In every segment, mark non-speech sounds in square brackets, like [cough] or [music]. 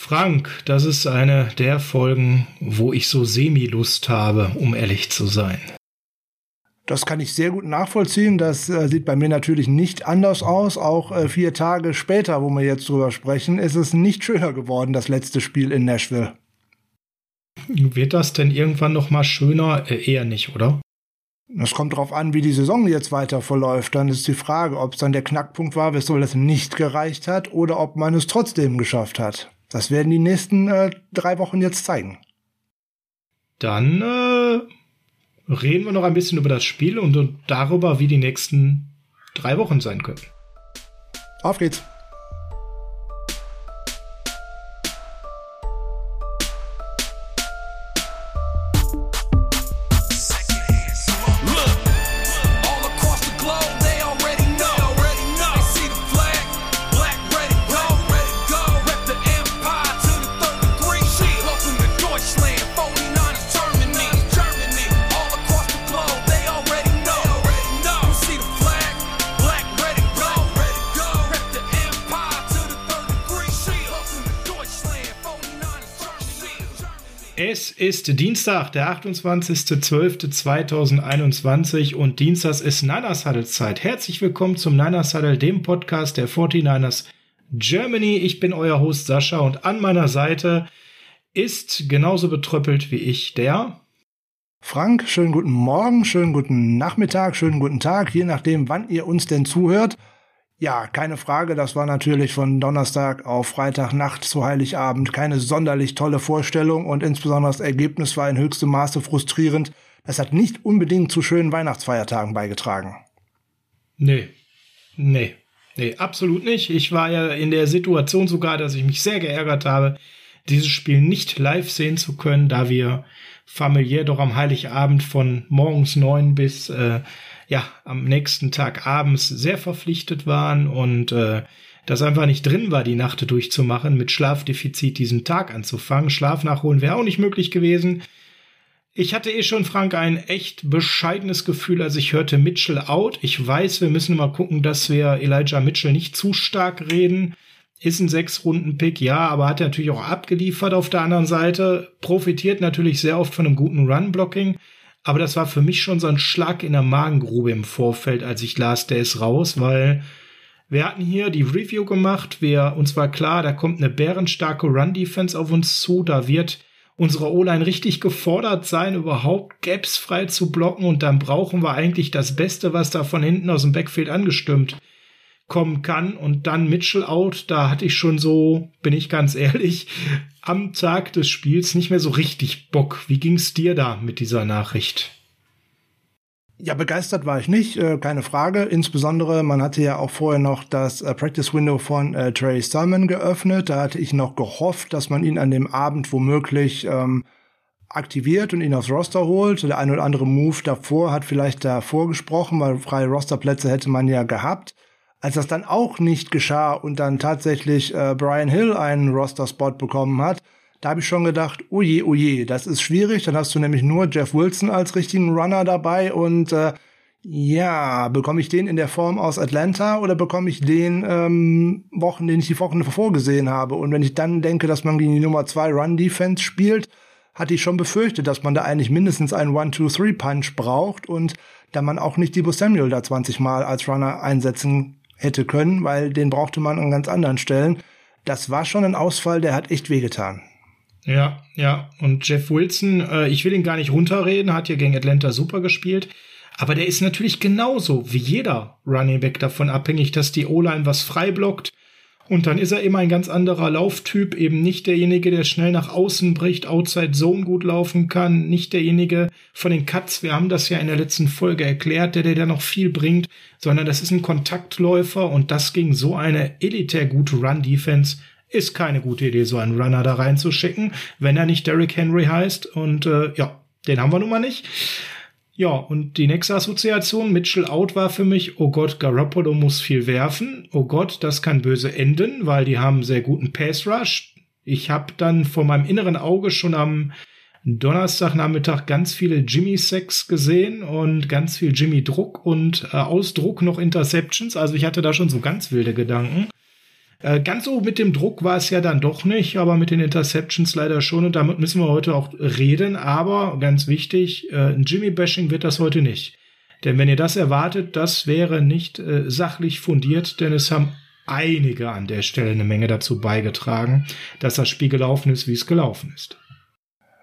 Frank, das ist eine der Folgen, wo ich so semi-Lust habe, um ehrlich zu sein. Das kann ich sehr gut nachvollziehen. Das äh, sieht bei mir natürlich nicht anders aus. Auch äh, vier Tage später, wo wir jetzt drüber sprechen, ist es nicht schöner geworden, das letzte Spiel in Nashville. Wird das denn irgendwann noch mal schöner? Äh, eher nicht, oder? Das kommt darauf an, wie die Saison jetzt weiter verläuft. Dann ist die Frage, ob es dann der Knackpunkt war, weshalb es nicht gereicht hat, oder ob man es trotzdem geschafft hat. Das werden die nächsten äh, drei Wochen jetzt zeigen. Dann äh, reden wir noch ein bisschen über das Spiel und, und darüber, wie die nächsten drei Wochen sein können. Auf geht's. Ist Dienstag, der 28.12.2021 und Dienstags ist Niners Huddle Zeit. Herzlich willkommen zum Niners Huddle, dem Podcast der 49ers Germany. Ich bin euer Host Sascha und an meiner Seite ist genauso betröppelt wie ich der Frank, schönen guten Morgen, schönen guten Nachmittag, schönen guten Tag, je nachdem, wann ihr uns denn zuhört. Ja, keine Frage, das war natürlich von Donnerstag auf Freitagnacht zu Heiligabend keine sonderlich tolle Vorstellung und insbesondere das Ergebnis war in höchstem Maße frustrierend. Das hat nicht unbedingt zu schönen Weihnachtsfeiertagen beigetragen. Nee, nee, nee, absolut nicht. Ich war ja in der Situation sogar, dass ich mich sehr geärgert habe, dieses Spiel nicht live sehen zu können, da wir familiär doch am Heiligabend von morgens neun bis äh, ja am nächsten Tag abends sehr verpflichtet waren und äh, das einfach nicht drin war, die Nacht durchzumachen, mit Schlafdefizit diesen Tag anzufangen. Schlaf nachholen wäre auch nicht möglich gewesen. Ich hatte eh schon, Frank, ein echt bescheidenes Gefühl, als ich hörte Mitchell out. Ich weiß, wir müssen mal gucken, dass wir Elijah Mitchell nicht zu stark reden. Ist ein Sechs-Runden-Pick, ja, aber hat er natürlich auch abgeliefert auf der anderen Seite. Profitiert natürlich sehr oft von einem guten Run-Blocking. Aber das war für mich schon so ein Schlag in der Magengrube im Vorfeld, als ich las, der ist raus, weil wir hatten hier die Review gemacht. Wir, uns war klar, da kommt eine bärenstarke Run-Defense auf uns zu. Da wird unsere O-Line richtig gefordert sein, überhaupt Gaps frei zu blocken. Und dann brauchen wir eigentlich das Beste, was da von hinten aus dem Backfield angestimmt kommen kann und dann Mitchell out, da hatte ich schon so, bin ich ganz ehrlich, am Tag des Spiels nicht mehr so richtig Bock. Wie ging's dir da mit dieser Nachricht? Ja, begeistert war ich nicht, äh, keine Frage. Insbesondere, man hatte ja auch vorher noch das äh, Practice Window von äh, Trey Sermon geöffnet. Da hatte ich noch gehofft, dass man ihn an dem Abend womöglich ähm, aktiviert und ihn aufs Roster holt. Der ein oder andere Move davor hat vielleicht davor gesprochen, weil freie Rosterplätze hätte man ja gehabt. Als das dann auch nicht geschah und dann tatsächlich äh, Brian Hill einen Roster-Spot bekommen hat, da habe ich schon gedacht, oje, oje, das ist schwierig. Dann hast du nämlich nur Jeff Wilson als richtigen Runner dabei und äh, ja, bekomme ich den in der Form aus Atlanta oder bekomme ich den ähm, Wochen, den ich die Wochen vorgesehen habe? Und wenn ich dann denke, dass man gegen die Nummer zwei Run Defense spielt, hatte ich schon befürchtet, dass man da eigentlich mindestens einen One-Two-Three-Punch braucht und da man auch nicht Debo Samuel da 20 Mal als Runner einsetzen hätte können, weil den brauchte man an ganz anderen Stellen. Das war schon ein Ausfall, der hat echt wehgetan. Ja, ja. Und Jeff Wilson, äh, ich will ihn gar nicht runterreden, hat ja gegen Atlanta super gespielt. Aber der ist natürlich genauso wie jeder Running Back davon abhängig, dass die O-Line was frei blockt, und dann ist er immer ein ganz anderer Lauftyp, eben nicht derjenige, der schnell nach außen bricht, Outside Zone gut laufen kann, nicht derjenige von den Cuts, wir haben das ja in der letzten Folge erklärt, der, der da noch viel bringt, sondern das ist ein Kontaktläufer und das gegen so eine elitär gute Run-Defense ist keine gute Idee, so einen Runner da reinzuschicken, wenn er nicht Derrick Henry heißt und äh, ja, den haben wir nun mal nicht. Ja, und die nächste Assoziation, Mitchell out war für mich, oh Gott, Garoppolo muss viel werfen. Oh Gott, das kann böse enden, weil die haben sehr guten Pass Rush. Ich habe dann vor meinem inneren Auge schon am Donnerstagnachmittag ganz viele Jimmy Sacks gesehen und ganz viel Jimmy Druck und äh, Ausdruck noch Interceptions. Also ich hatte da schon so ganz wilde Gedanken. Äh, ganz so mit dem Druck war es ja dann doch nicht, aber mit den Interceptions leider schon und damit müssen wir heute auch reden. Aber ganz wichtig, äh, ein Jimmy-Bashing wird das heute nicht. Denn wenn ihr das erwartet, das wäre nicht äh, sachlich fundiert, denn es haben einige an der Stelle eine Menge dazu beigetragen, dass das Spiel gelaufen ist, wie es gelaufen ist.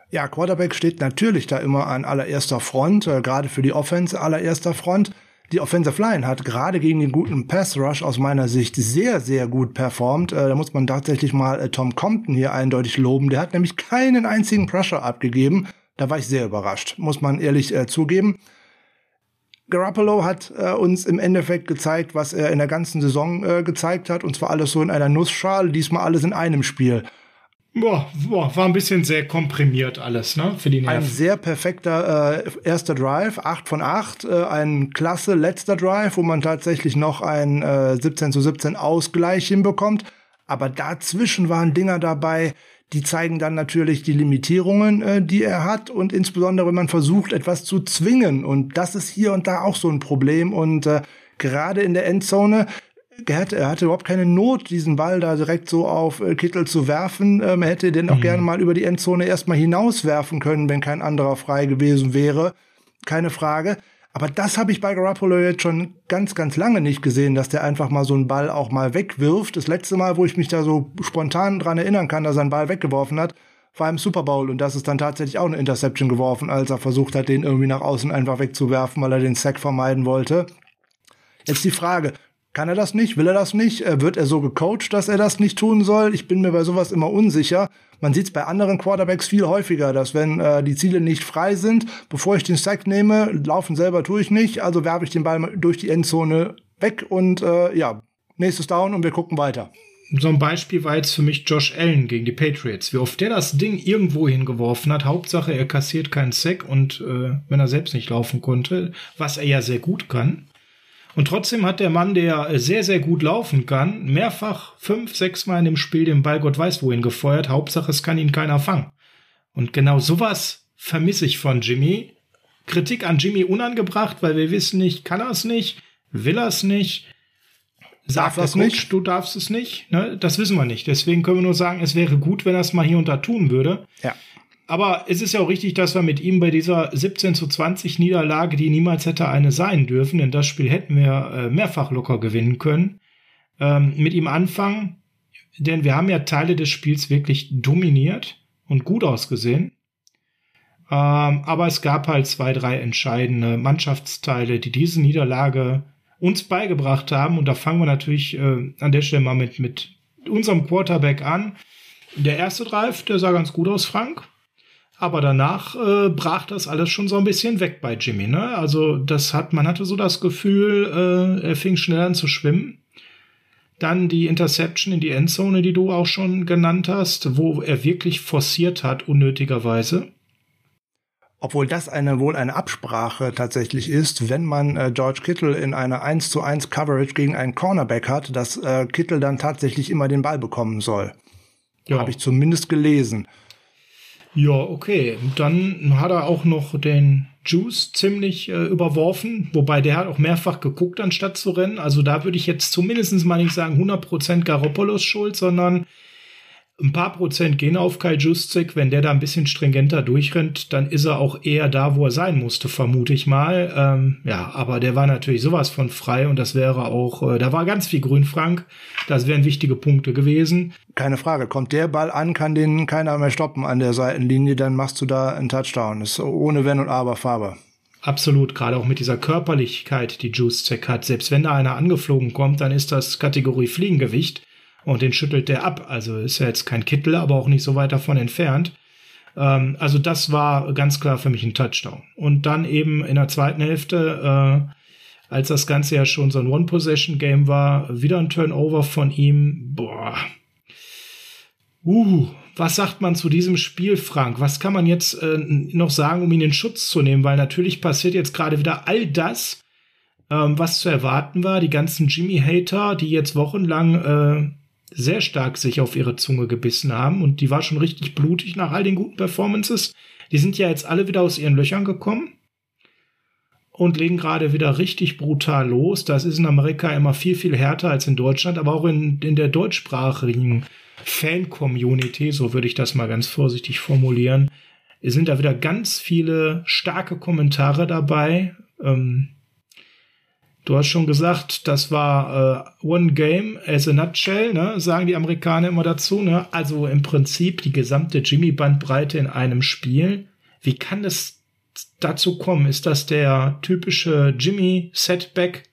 Ja, Quarterback steht natürlich da immer an allererster Front, äh, gerade für die Offense allererster Front. Die Offensive Line hat gerade gegen den guten Pass Rush aus meiner Sicht sehr, sehr gut performt. Äh, da muss man tatsächlich mal äh, Tom Compton hier eindeutig loben. Der hat nämlich keinen einzigen Pressure abgegeben. Da war ich sehr überrascht, muss man ehrlich äh, zugeben. Garoppolo hat äh, uns im Endeffekt gezeigt, was er in der ganzen Saison äh, gezeigt hat. Und zwar alles so in einer Nussschale, diesmal alles in einem Spiel. Boah, boah, war ein bisschen sehr komprimiert alles, ne, für die Nerven. Ein sehr perfekter äh, erster Drive, 8 von 8, äh, ein klasse letzter Drive, wo man tatsächlich noch ein äh, 17 zu 17 Ausgleich hinbekommt. Aber dazwischen waren Dinger dabei, die zeigen dann natürlich die Limitierungen, äh, die er hat und insbesondere, wenn man versucht, etwas zu zwingen. Und das ist hier und da auch so ein Problem. Und äh, gerade in der Endzone er hatte, er hatte überhaupt keine Not, diesen Ball da direkt so auf äh, Kittel zu werfen. Ähm, er hätte den auch mhm. gerne mal über die Endzone erstmal hinauswerfen können, wenn kein anderer frei gewesen wäre. Keine Frage. Aber das habe ich bei Garoppolo jetzt schon ganz, ganz lange nicht gesehen, dass der einfach mal so einen Ball auch mal wegwirft. Das letzte Mal, wo ich mich da so spontan dran erinnern kann, dass er einen Ball weggeworfen hat, war im Super Bowl und das ist dann tatsächlich auch eine Interception geworfen, als er versucht hat, den irgendwie nach außen einfach wegzuwerfen, weil er den Sack vermeiden wollte. Jetzt die Frage, kann er das nicht? Will er das nicht? Äh, wird er so gecoacht, dass er das nicht tun soll? Ich bin mir bei sowas immer unsicher. Man sieht es bei anderen Quarterbacks viel häufiger, dass wenn äh, die Ziele nicht frei sind, bevor ich den Sack nehme, laufen selber tue ich nicht, also werfe ich den Ball durch die Endzone weg und äh, ja, nächstes Down und wir gucken weiter. So ein Beispiel war jetzt für mich Josh Allen gegen die Patriots. Wie oft der das Ding irgendwo hingeworfen hat. Hauptsache, er kassiert keinen Sack und äh, wenn er selbst nicht laufen konnte, was er ja sehr gut kann, und trotzdem hat der Mann, der sehr, sehr gut laufen kann, mehrfach fünf, sechs Mal in dem Spiel den Ball Gott weiß wohin gefeuert. Hauptsache, es kann ihn keiner fangen. Und genau sowas vermisse ich von Jimmy. Kritik an Jimmy unangebracht, weil wir wissen nicht, kann er es nicht, will er es nicht, sagt das nicht, du darfst es nicht. Ne? Das wissen wir nicht. Deswegen können wir nur sagen, es wäre gut, wenn er es mal hier und da tun würde. Ja. Aber es ist ja auch richtig, dass wir mit ihm bei dieser 17 zu 20 Niederlage, die niemals hätte eine sein dürfen, denn das Spiel hätten wir äh, mehrfach locker gewinnen können, ähm, mit ihm anfangen. Denn wir haben ja Teile des Spiels wirklich dominiert und gut ausgesehen. Ähm, aber es gab halt zwei, drei entscheidende Mannschaftsteile, die diese Niederlage uns beigebracht haben. Und da fangen wir natürlich äh, an der Stelle mal mit, mit unserem Quarterback an. Der erste Drive, der sah ganz gut aus, Frank. Aber danach äh, brach das alles schon so ein bisschen weg bei Jimmy. Ne? Also das hat, man hatte so das Gefühl, äh, er fing schnell an zu schwimmen. Dann die Interception in die Endzone, die du auch schon genannt hast, wo er wirklich forciert hat, unnötigerweise. Obwohl das eine wohl eine Absprache tatsächlich ist, wenn man äh, George Kittle in einer 1 zu 1 Coverage gegen einen Cornerback hat, dass äh, Kittle dann tatsächlich immer den Ball bekommen soll. Ja. Habe ich zumindest gelesen. Ja, okay. Dann hat er auch noch den Juice ziemlich äh, überworfen, wobei der hat auch mehrfach geguckt, anstatt zu rennen. Also da würde ich jetzt zumindest mal nicht sagen 100% Garoppolos Schuld, sondern ein paar Prozent gehen auf Kai Juszczyk. Wenn der da ein bisschen stringenter durchrennt, dann ist er auch eher da, wo er sein musste, vermute ich mal. Ähm, ja, aber der war natürlich sowas von frei und das wäre auch, äh, da war ganz viel Grün, Frank. Das wären wichtige Punkte gewesen. Keine Frage. Kommt der Ball an, kann den keiner mehr stoppen an der Seitenlinie, dann machst du da einen Touchdown. Das ist ohne Wenn und Aber Farbe. Absolut, gerade auch mit dieser Körperlichkeit, die Juice-Check hat. Selbst wenn da einer angeflogen kommt, dann ist das Kategorie Fliegengewicht und den schüttelt der ab. Also ist ja jetzt kein Kittel, aber auch nicht so weit davon entfernt. Ähm, also das war ganz klar für mich ein Touchdown. Und dann eben in der zweiten Hälfte, äh, als das Ganze ja schon so ein One-Possession-Game war, wieder ein Turnover von ihm. Boah. Uh, was sagt man zu diesem Spiel, Frank? Was kann man jetzt äh, noch sagen, um ihn in Schutz zu nehmen? Weil natürlich passiert jetzt gerade wieder all das, ähm, was zu erwarten war. Die ganzen Jimmy-Hater, die jetzt wochenlang äh, sehr stark sich auf ihre Zunge gebissen haben und die war schon richtig blutig nach all den guten Performances. Die sind ja jetzt alle wieder aus ihren Löchern gekommen. und legen gerade wieder richtig brutal los. Das ist in Amerika immer viel, viel härter als in Deutschland, aber auch in, in der deutschsprachigen Fan-Community, so würde ich das mal ganz vorsichtig formulieren, sind da wieder ganz viele starke Kommentare dabei. Ähm, du hast schon gesagt, das war äh, One Game as a Nutshell, ne? sagen die Amerikaner immer dazu. Ne? Also im Prinzip die gesamte Jimmy-Bandbreite in einem Spiel. Wie kann das dazu kommen? Ist das der typische Jimmy-Setback,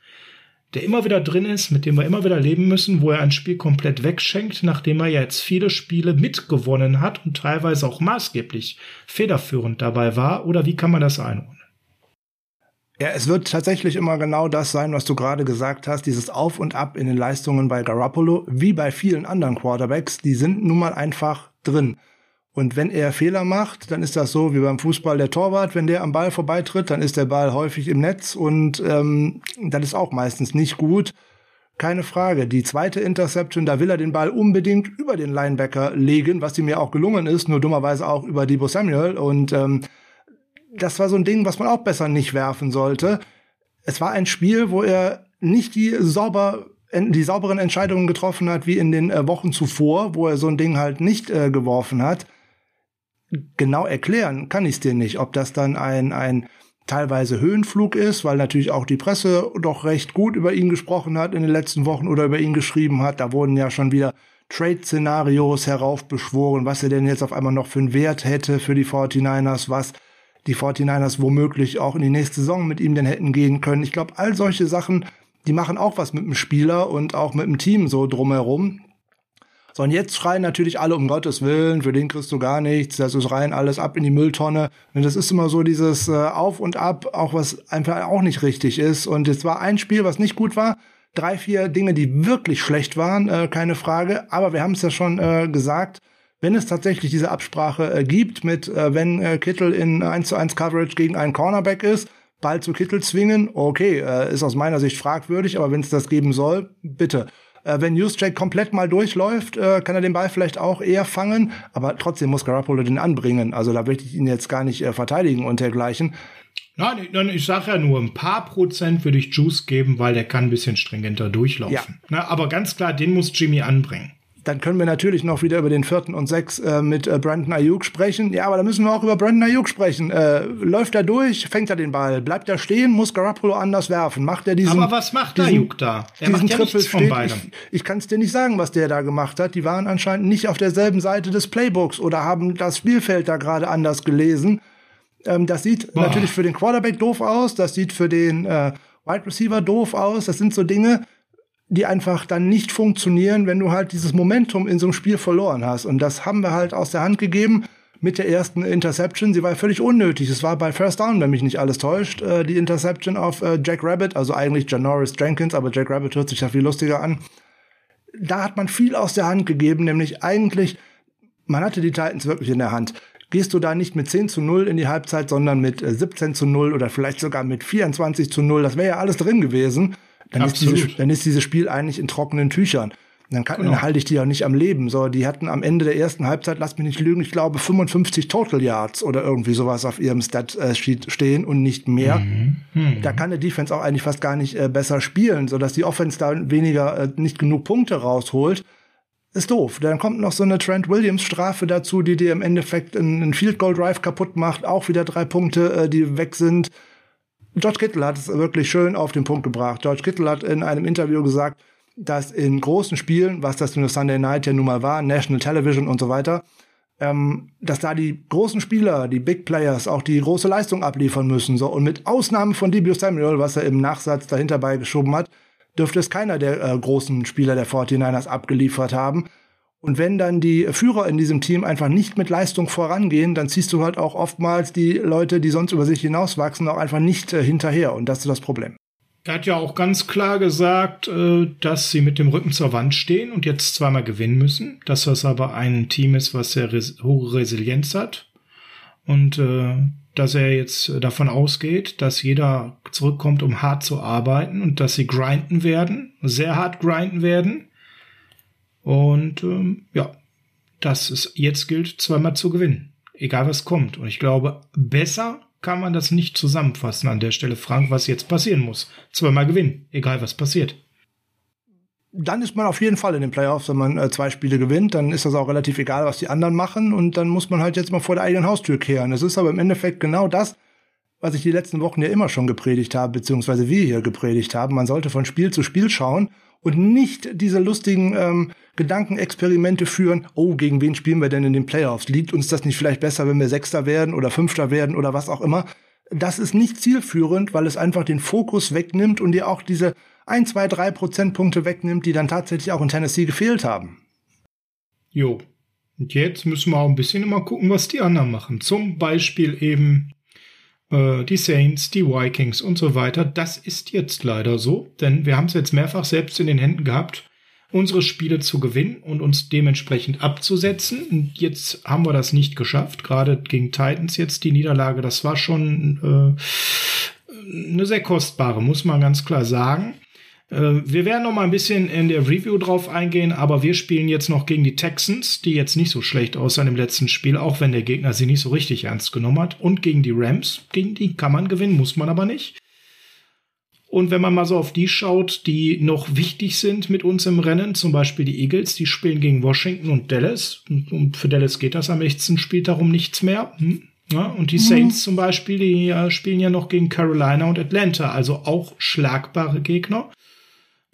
der immer wieder drin ist, mit dem wir immer wieder leben müssen, wo er ein Spiel komplett wegschenkt, nachdem er jetzt viele Spiele mitgewonnen hat und teilweise auch maßgeblich federführend dabei war? Oder wie kann man das einordnen? Ja, es wird tatsächlich immer genau das sein, was du gerade gesagt hast, dieses Auf und Ab in den Leistungen bei Garoppolo, wie bei vielen anderen Quarterbacks, die sind nun mal einfach drin. Und wenn er Fehler macht, dann ist das so wie beim Fußball der Torwart. Wenn der am Ball vorbeitritt, dann ist der Ball häufig im Netz und ähm, das ist auch meistens nicht gut. Keine Frage. Die zweite Interception, da will er den Ball unbedingt über den Linebacker legen, was ihm ja auch gelungen ist, nur dummerweise auch über Debo Samuel. Und ähm, das war so ein Ding, was man auch besser nicht werfen sollte. Es war ein Spiel, wo er nicht die sauber die sauberen Entscheidungen getroffen hat wie in den äh, Wochen zuvor, wo er so ein Ding halt nicht äh, geworfen hat genau erklären kann ich es dir nicht, ob das dann ein, ein teilweise Höhenflug ist, weil natürlich auch die Presse doch recht gut über ihn gesprochen hat in den letzten Wochen oder über ihn geschrieben hat. Da wurden ja schon wieder Trade-Szenarios heraufbeschworen, was er denn jetzt auf einmal noch für einen Wert hätte für die 49ers, was die 49ers womöglich auch in die nächste Saison mit ihm denn hätten gehen können. Ich glaube, all solche Sachen, die machen auch was mit dem Spieler und auch mit dem Team so drumherum. So, und jetzt schreien natürlich alle um Gottes Willen, für den kriegst du gar nichts, das ist rein alles ab in die Mülltonne. Und das ist immer so dieses äh, Auf und Ab, auch was einfach auch nicht richtig ist. Und es war ein Spiel, was nicht gut war. Drei, vier Dinge, die wirklich schlecht waren, äh, keine Frage. Aber wir haben es ja schon äh, gesagt, wenn es tatsächlich diese Absprache äh, gibt mit, äh, wenn äh, Kittel in 1 zu 1 Coverage gegen einen Cornerback ist, Ball zu Kittel zwingen, okay, äh, ist aus meiner Sicht fragwürdig, aber wenn es das geben soll, bitte. Äh, wenn Juszczyk komplett mal durchläuft, äh, kann er den Ball vielleicht auch eher fangen, aber trotzdem muss Garoppolo den anbringen. Also da möchte ich ihn jetzt gar nicht verteidigen und dergleichen. Nein, nein, ich sage ja nur, ein paar Prozent würde ich Juice geben, weil der kann ein bisschen stringenter durchlaufen. Ja. Na, aber ganz klar, den muss Jimmy anbringen. Dann können wir natürlich noch wieder über den vierten und sechs äh, mit äh, Brandon Ayuk sprechen. Ja, aber da müssen wir auch über Brandon Ayuk sprechen. Äh, läuft er durch, fängt er den Ball, bleibt er stehen, muss Garoppolo anders werfen. Macht er diesen. Aber was macht diesen, Ayuk da? Er diesen macht ja Triple von beidem. Ich, ich kann es dir nicht sagen, was der da gemacht hat. Die waren anscheinend nicht auf derselben Seite des Playbooks oder haben das Spielfeld da gerade anders gelesen. Ähm, das sieht Boah. natürlich für den Quarterback doof aus. Das sieht für den äh, Wide Receiver doof aus. Das sind so Dinge die einfach dann nicht funktionieren, wenn du halt dieses Momentum in so einem Spiel verloren hast. Und das haben wir halt aus der Hand gegeben mit der ersten Interception. Sie war völlig unnötig. Es war bei First Down, wenn mich nicht alles täuscht, äh, die Interception auf äh, Jack Rabbit, also eigentlich Janoris Jenkins, aber Jack Rabbit hört sich ja viel lustiger an. Da hat man viel aus der Hand gegeben, nämlich eigentlich, man hatte die Titans wirklich in der Hand. Gehst du da nicht mit 10 zu 0 in die Halbzeit, sondern mit 17 äh, zu 0 oder vielleicht sogar mit 24 zu 0, das wäre ja alles drin gewesen dann ist, diese, dann ist dieses Spiel eigentlich in trockenen Tüchern. Dann, kann, genau. dann halte ich die ja nicht am Leben. So, die hatten am Ende der ersten Halbzeit, lass mich nicht lügen, ich glaube 55 Total Yards oder irgendwie sowas auf ihrem Stat-Sheet stehen und nicht mehr. Mhm. Mhm. Da kann der Defense auch eigentlich fast gar nicht äh, besser spielen, so dass die Offense da weniger äh, nicht genug Punkte rausholt. Ist doof. Dann kommt noch so eine Trent Williams Strafe dazu, die dir im Endeffekt einen Field Goal Drive kaputt macht. Auch wieder drei Punkte, äh, die weg sind. George Kittle hat es wirklich schön auf den Punkt gebracht. George Kittle hat in einem Interview gesagt, dass in großen Spielen, was das für Sunday Night ja nun mal war, National Television und so weiter, ähm, dass da die großen Spieler, die Big Players, auch die große Leistung abliefern müssen. So. Und mit Ausnahme von Debut Samuel, was er im Nachsatz dahinter beigeschoben hat, dürfte es keiner der äh, großen Spieler der 49ers abgeliefert haben. Und wenn dann die Führer in diesem Team einfach nicht mit Leistung vorangehen, dann ziehst du halt auch oftmals die Leute, die sonst über sich hinauswachsen, auch einfach nicht äh, hinterher. Und das ist das Problem. Er hat ja auch ganz klar gesagt, äh, dass sie mit dem Rücken zur Wand stehen und jetzt zweimal gewinnen müssen. Dass das aber ein Team ist, was sehr res hohe Resilienz hat. Und äh, dass er jetzt davon ausgeht, dass jeder zurückkommt, um hart zu arbeiten und dass sie grinden werden, sehr hart grinden werden und ähm, ja, dass es jetzt gilt, zweimal zu gewinnen. Egal was kommt. Und ich glaube, besser kann man das nicht zusammenfassen an der Stelle, Frank, was jetzt passieren muss. Zweimal gewinnen, egal was passiert. Dann ist man auf jeden Fall in den Playoffs, wenn man äh, zwei Spiele gewinnt, dann ist das auch relativ egal, was die anderen machen und dann muss man halt jetzt mal vor der eigenen Haustür kehren. Es ist aber im Endeffekt genau das, was ich die letzten Wochen ja immer schon gepredigt habe, beziehungsweise wir hier gepredigt haben. Man sollte von Spiel zu Spiel schauen und nicht diese lustigen ähm, Gedankenexperimente führen, oh, gegen wen spielen wir denn in den Playoffs? Liegt uns das nicht vielleicht besser, wenn wir Sechster werden oder Fünfter werden oder was auch immer? Das ist nicht zielführend, weil es einfach den Fokus wegnimmt und dir auch diese ein, zwei, drei Prozentpunkte wegnimmt, die dann tatsächlich auch in Tennessee gefehlt haben. Jo. Und jetzt müssen wir auch ein bisschen immer gucken, was die anderen machen. Zum Beispiel eben äh, die Saints, die Vikings und so weiter. Das ist jetzt leider so, denn wir haben es jetzt mehrfach selbst in den Händen gehabt unsere Spiele zu gewinnen und uns dementsprechend abzusetzen. Und jetzt haben wir das nicht geschafft. Gerade gegen Titans jetzt die Niederlage, das war schon äh, eine sehr kostbare, muss man ganz klar sagen. Äh, wir werden noch mal ein bisschen in der Review drauf eingehen, aber wir spielen jetzt noch gegen die Texans, die jetzt nicht so schlecht aussahen im letzten Spiel, auch wenn der Gegner sie nicht so richtig ernst genommen hat. Und gegen die Rams, gegen die kann man gewinnen, muss man aber nicht. Und wenn man mal so auf die schaut, die noch wichtig sind mit uns im Rennen, zum Beispiel die Eagles, die spielen gegen Washington und Dallas. Und für Dallas geht das am 16. Spiel darum nichts mehr. Hm? Ja, und die mhm. Saints zum Beispiel, die äh, spielen ja noch gegen Carolina und Atlanta, also auch schlagbare Gegner.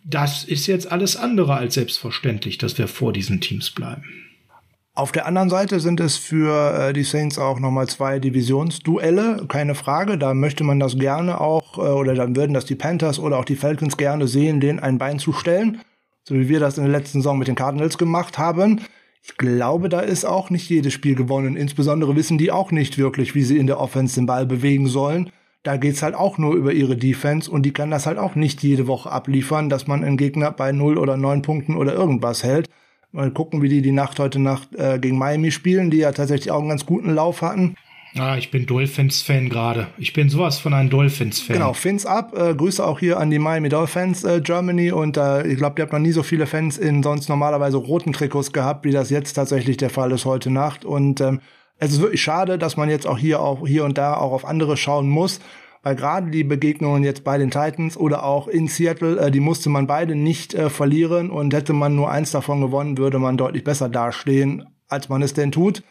Das ist jetzt alles andere als selbstverständlich, dass wir vor diesen Teams bleiben. Auf der anderen Seite sind es für äh, die Saints auch nochmal zwei Divisionsduelle, keine Frage. Da möchte man das gerne auch, äh, oder dann würden das die Panthers oder auch die Falcons gerne sehen, denen ein Bein zu stellen. So wie wir das in der letzten Saison mit den Cardinals gemacht haben. Ich glaube, da ist auch nicht jedes Spiel gewonnen. Insbesondere wissen die auch nicht wirklich, wie sie in der Offense den Ball bewegen sollen. Da geht's halt auch nur über ihre Defense und die kann das halt auch nicht jede Woche abliefern, dass man einen Gegner bei 0 oder 9 Punkten oder irgendwas hält. Mal gucken, wie die die Nacht heute Nacht äh, gegen Miami spielen, die ja tatsächlich auch einen ganz guten Lauf hatten. Ah, ich bin Dolphins-Fan gerade. Ich bin sowas von einem Dolphins-Fan. Genau, Fins ab. Äh, Grüße auch hier an die Miami Dolphins äh, Germany. Und äh, ich glaube, ihr habt noch nie so viele Fans in sonst normalerweise roten Trikots gehabt, wie das jetzt tatsächlich der Fall ist heute Nacht. Und ähm, es ist wirklich schade, dass man jetzt auch hier auch hier und da auch auf andere schauen muss weil gerade die Begegnungen jetzt bei den Titans oder auch in Seattle, äh, die musste man beide nicht äh, verlieren und hätte man nur eins davon gewonnen, würde man deutlich besser dastehen, als man es denn tut.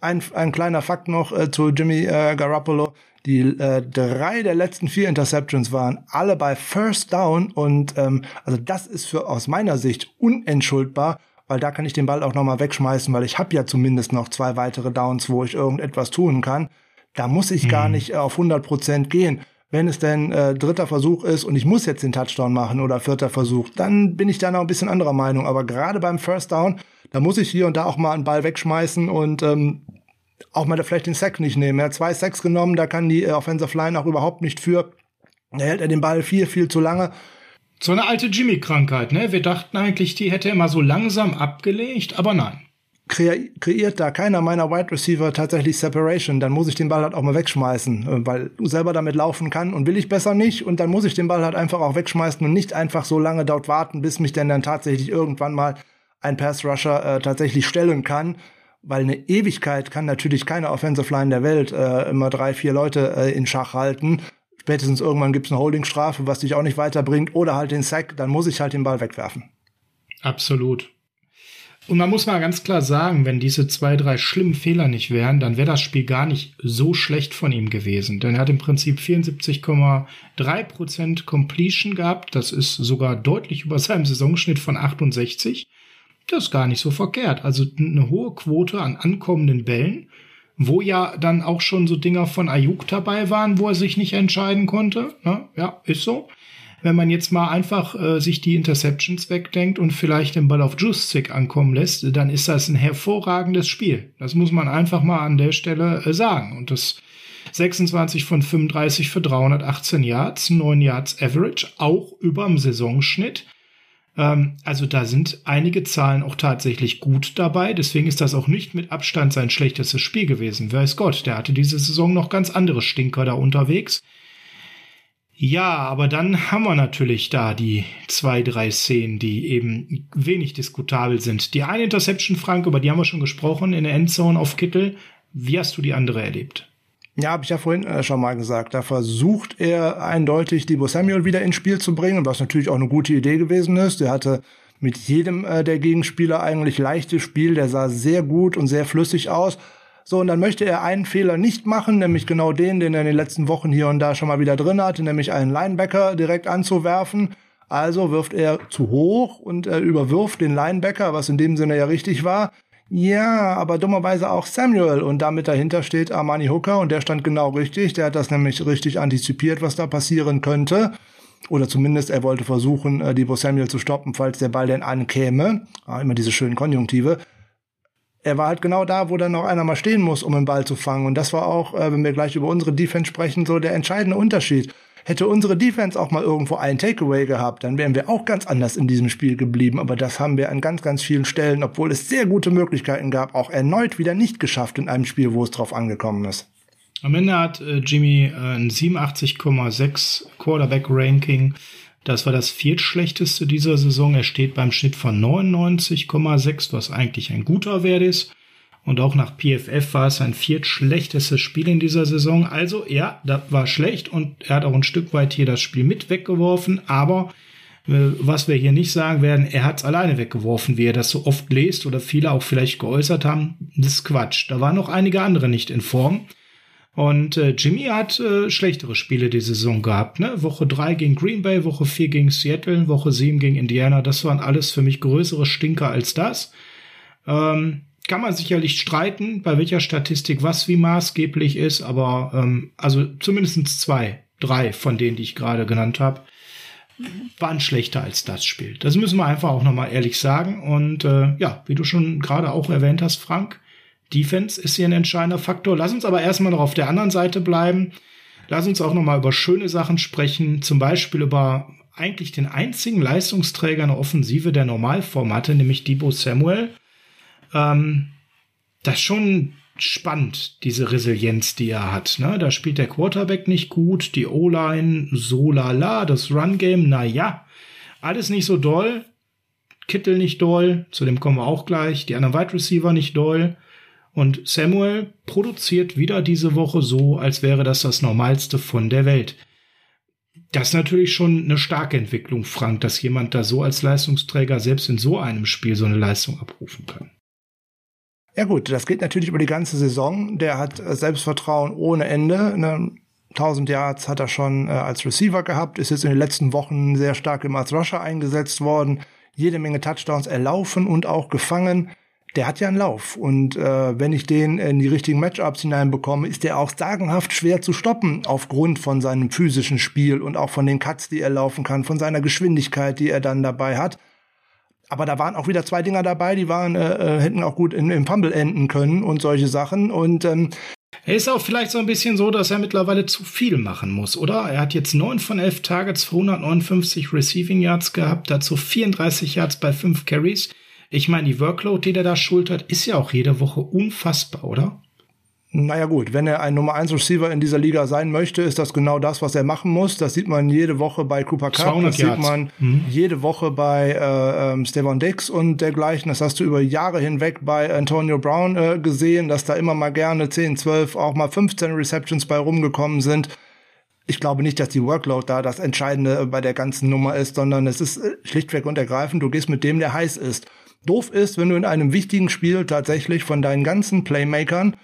Ein, ein kleiner Fakt noch äh, zu Jimmy äh, Garoppolo. Die äh, drei der letzten vier Interceptions waren alle bei First Down und ähm, also das ist für aus meiner Sicht unentschuldbar, weil da kann ich den Ball auch noch mal wegschmeißen, weil ich habe ja zumindest noch zwei weitere Downs, wo ich irgendetwas tun kann. Da muss ich mhm. gar nicht äh, auf 100 Prozent gehen. Wenn es denn äh, dritter Versuch ist und ich muss jetzt den Touchdown machen oder vierter Versuch, dann bin ich da noch ein bisschen anderer Meinung. Aber gerade beim First Down, da muss ich hier und da auch mal einen Ball wegschmeißen und ähm, auch mal vielleicht den Sack nicht nehmen. Er hat zwei Sacks genommen, da kann die äh, Offensive Line auch überhaupt nicht für. Da hält er den Ball viel, viel zu lange. So eine alte Jimmy-Krankheit, ne? Wir dachten eigentlich, die hätte er mal so langsam abgelegt, aber nein kreiert da keiner meiner Wide Receiver tatsächlich Separation, dann muss ich den Ball halt auch mal wegschmeißen, äh, weil selber damit laufen kann und will ich besser nicht und dann muss ich den Ball halt einfach auch wegschmeißen und nicht einfach so lange dort warten, bis mich denn dann tatsächlich irgendwann mal ein Pass Rusher äh, tatsächlich stellen kann, weil eine Ewigkeit kann natürlich keine Offensive Line der Welt äh, immer drei, vier Leute äh, in Schach halten. Spätestens irgendwann gibt's eine Holdingstrafe, was dich auch nicht weiterbringt, oder halt den Sack, dann muss ich halt den Ball wegwerfen. Absolut. Und man muss mal ganz klar sagen, wenn diese zwei, drei schlimmen Fehler nicht wären, dann wäre das Spiel gar nicht so schlecht von ihm gewesen. Denn er hat im Prinzip 74,3% Completion gehabt. Das ist sogar deutlich über seinem Saisonschnitt von 68. Das ist gar nicht so verkehrt. Also eine hohe Quote an ankommenden Bällen, wo ja dann auch schon so Dinger von Ayuk dabei waren, wo er sich nicht entscheiden konnte. Ja, ist so wenn man jetzt mal einfach äh, sich die Interceptions wegdenkt und vielleicht den Ball auf Juszczyk ankommen lässt, dann ist das ein hervorragendes Spiel. Das muss man einfach mal an der Stelle äh, sagen. Und das 26 von 35 für 318 Yards, 9 Yards Average, auch überm Saisonschnitt. Ähm, also da sind einige Zahlen auch tatsächlich gut dabei. Deswegen ist das auch nicht mit Abstand sein schlechtestes Spiel gewesen. Weiß Gott, der hatte diese Saison noch ganz andere Stinker da unterwegs. Ja, aber dann haben wir natürlich da die zwei, drei Szenen, die eben wenig diskutabel sind. Die eine Interception, Frank, über die haben wir schon gesprochen, in der Endzone auf Kittel. Wie hast du die andere erlebt? Ja, habe ich ja vorhin äh, schon mal gesagt. Da versucht er eindeutig, Debo Samuel wieder ins Spiel zu bringen, was natürlich auch eine gute Idee gewesen ist. Der hatte mit jedem äh, der Gegenspieler eigentlich leichtes Spiel. Der sah sehr gut und sehr flüssig aus. So, und dann möchte er einen Fehler nicht machen, nämlich genau den, den er in den letzten Wochen hier und da schon mal wieder drin hatte, nämlich einen Linebacker direkt anzuwerfen. Also wirft er zu hoch und er überwirft den Linebacker, was in dem Sinne ja richtig war. Ja, aber dummerweise auch Samuel und damit dahinter steht Armani Hooker und der stand genau richtig. Der hat das nämlich richtig antizipiert, was da passieren könnte. Oder zumindest er wollte versuchen, äh, Debo Samuel zu stoppen, falls der Ball denn ankäme. Ah, immer diese schönen Konjunktive. Er war halt genau da, wo dann noch einer mal stehen muss, um den Ball zu fangen. Und das war auch, äh, wenn wir gleich über unsere Defense sprechen, so der entscheidende Unterschied. Hätte unsere Defense auch mal irgendwo einen Takeaway gehabt, dann wären wir auch ganz anders in diesem Spiel geblieben. Aber das haben wir an ganz, ganz vielen Stellen, obwohl es sehr gute Möglichkeiten gab, auch erneut wieder nicht geschafft in einem Spiel, wo es drauf angekommen ist. Am Ende hat äh, Jimmy äh, ein 87,6 Quarterback-Ranking. Das war das viertschlechteste dieser Saison. Er steht beim Schnitt von 99,6, was eigentlich ein guter Wert ist. Und auch nach PFF war es sein viertschlechtestes Spiel in dieser Saison. Also ja, das war schlecht und er hat auch ein Stück weit hier das Spiel mit weggeworfen. Aber äh, was wir hier nicht sagen werden, er hat es alleine weggeworfen, wie er das so oft lest oder viele auch vielleicht geäußert haben. Das ist Quatsch. Da waren noch einige andere nicht in Form. Und äh, Jimmy hat äh, schlechtere Spiele die Saison gehabt. Ne? Woche drei gegen Green Bay, Woche vier gegen Seattle, Woche sieben gegen Indiana. Das waren alles für mich größere Stinker als das. Ähm, kann man sicherlich streiten, bei welcher Statistik was wie maßgeblich ist, aber ähm, also zumindest zwei, drei von denen, die ich gerade genannt habe, waren schlechter als das Spiel. Das müssen wir einfach auch nochmal ehrlich sagen. Und äh, ja, wie du schon gerade auch erwähnt hast, Frank, Defense ist hier ein entscheidender Faktor. Lass uns aber erstmal noch auf der anderen Seite bleiben. Lass uns auch nochmal über schöne Sachen sprechen, zum Beispiel über eigentlich den einzigen Leistungsträger in der Offensive der Normalformate, nämlich Debo Samuel ähm, das schon spannend, diese Resilienz, die er hat. Ne? Da spielt der Quarterback nicht gut, die O-Line so lala, das Run-Game, na ja, alles nicht so doll. Kittel nicht doll, zu dem kommen wir auch gleich, die anderen Wide Receiver nicht doll. Und Samuel produziert wieder diese Woche so, als wäre das das Normalste von der Welt. Das ist natürlich schon eine starke Entwicklung, Frank, dass jemand da so als Leistungsträger selbst in so einem Spiel so eine Leistung abrufen kann. Ja gut, das geht natürlich über die ganze Saison. Der hat äh, Selbstvertrauen ohne Ende. Ne? 1000 Yards hat er schon äh, als Receiver gehabt, ist jetzt in den letzten Wochen sehr stark im als Rusher eingesetzt worden. Jede Menge Touchdowns erlaufen und auch gefangen. Der hat ja einen Lauf und äh, wenn ich den in die richtigen Matchups hineinbekomme, ist der auch sagenhaft schwer zu stoppen aufgrund von seinem physischen Spiel und auch von den Cuts, die er laufen kann, von seiner Geschwindigkeit, die er dann dabei hat. Aber da waren auch wieder zwei Dinger dabei, die waren, äh, äh hätten auch gut in, im Fumble enden können und solche Sachen. Und ähm, er ist auch vielleicht so ein bisschen so, dass er mittlerweile zu viel machen muss, oder? Er hat jetzt neun von elf Targets für 159 Receiving Yards gehabt, dazu 34 Yards bei fünf Carries. Ich meine, die Workload, die der da schultert, ist ja auch jede Woche unfassbar, oder? Naja gut, wenn er ein Nummer 1 Receiver in dieser Liga sein möchte, ist das genau das, was er machen muss. Das sieht man jede Woche bei Cooper Cup, das sieht man mhm. jede Woche bei äh, ähm, Stefan Dix und dergleichen. Das hast du über Jahre hinweg bei Antonio Brown äh, gesehen, dass da immer mal gerne 10, 12, auch mal 15 Receptions bei rumgekommen sind. Ich glaube nicht, dass die Workload da das Entscheidende bei der ganzen Nummer ist, sondern es ist äh, schlichtweg und ergreifend, du gehst mit dem, der heiß ist. Doof ist, wenn du in einem wichtigen Spiel tatsächlich von deinen ganzen Playmakern